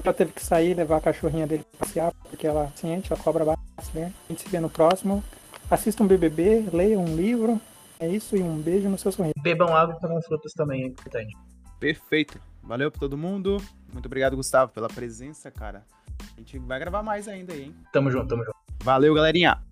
Ela teve que sair levar a cachorrinha dele pra passear, porque ela é ciente, ela cobra bastante. A gente se vê no próximo. Assista um BBB, leia um livro. É isso e um beijo no seu sorriso. Bebam água e comam frutas também, é importante. Perfeito. Valeu pra todo mundo. Muito obrigado, Gustavo, pela presença, cara. A gente vai gravar mais ainda aí, hein? Tamo junto, tamo junto. Valeu, galerinha.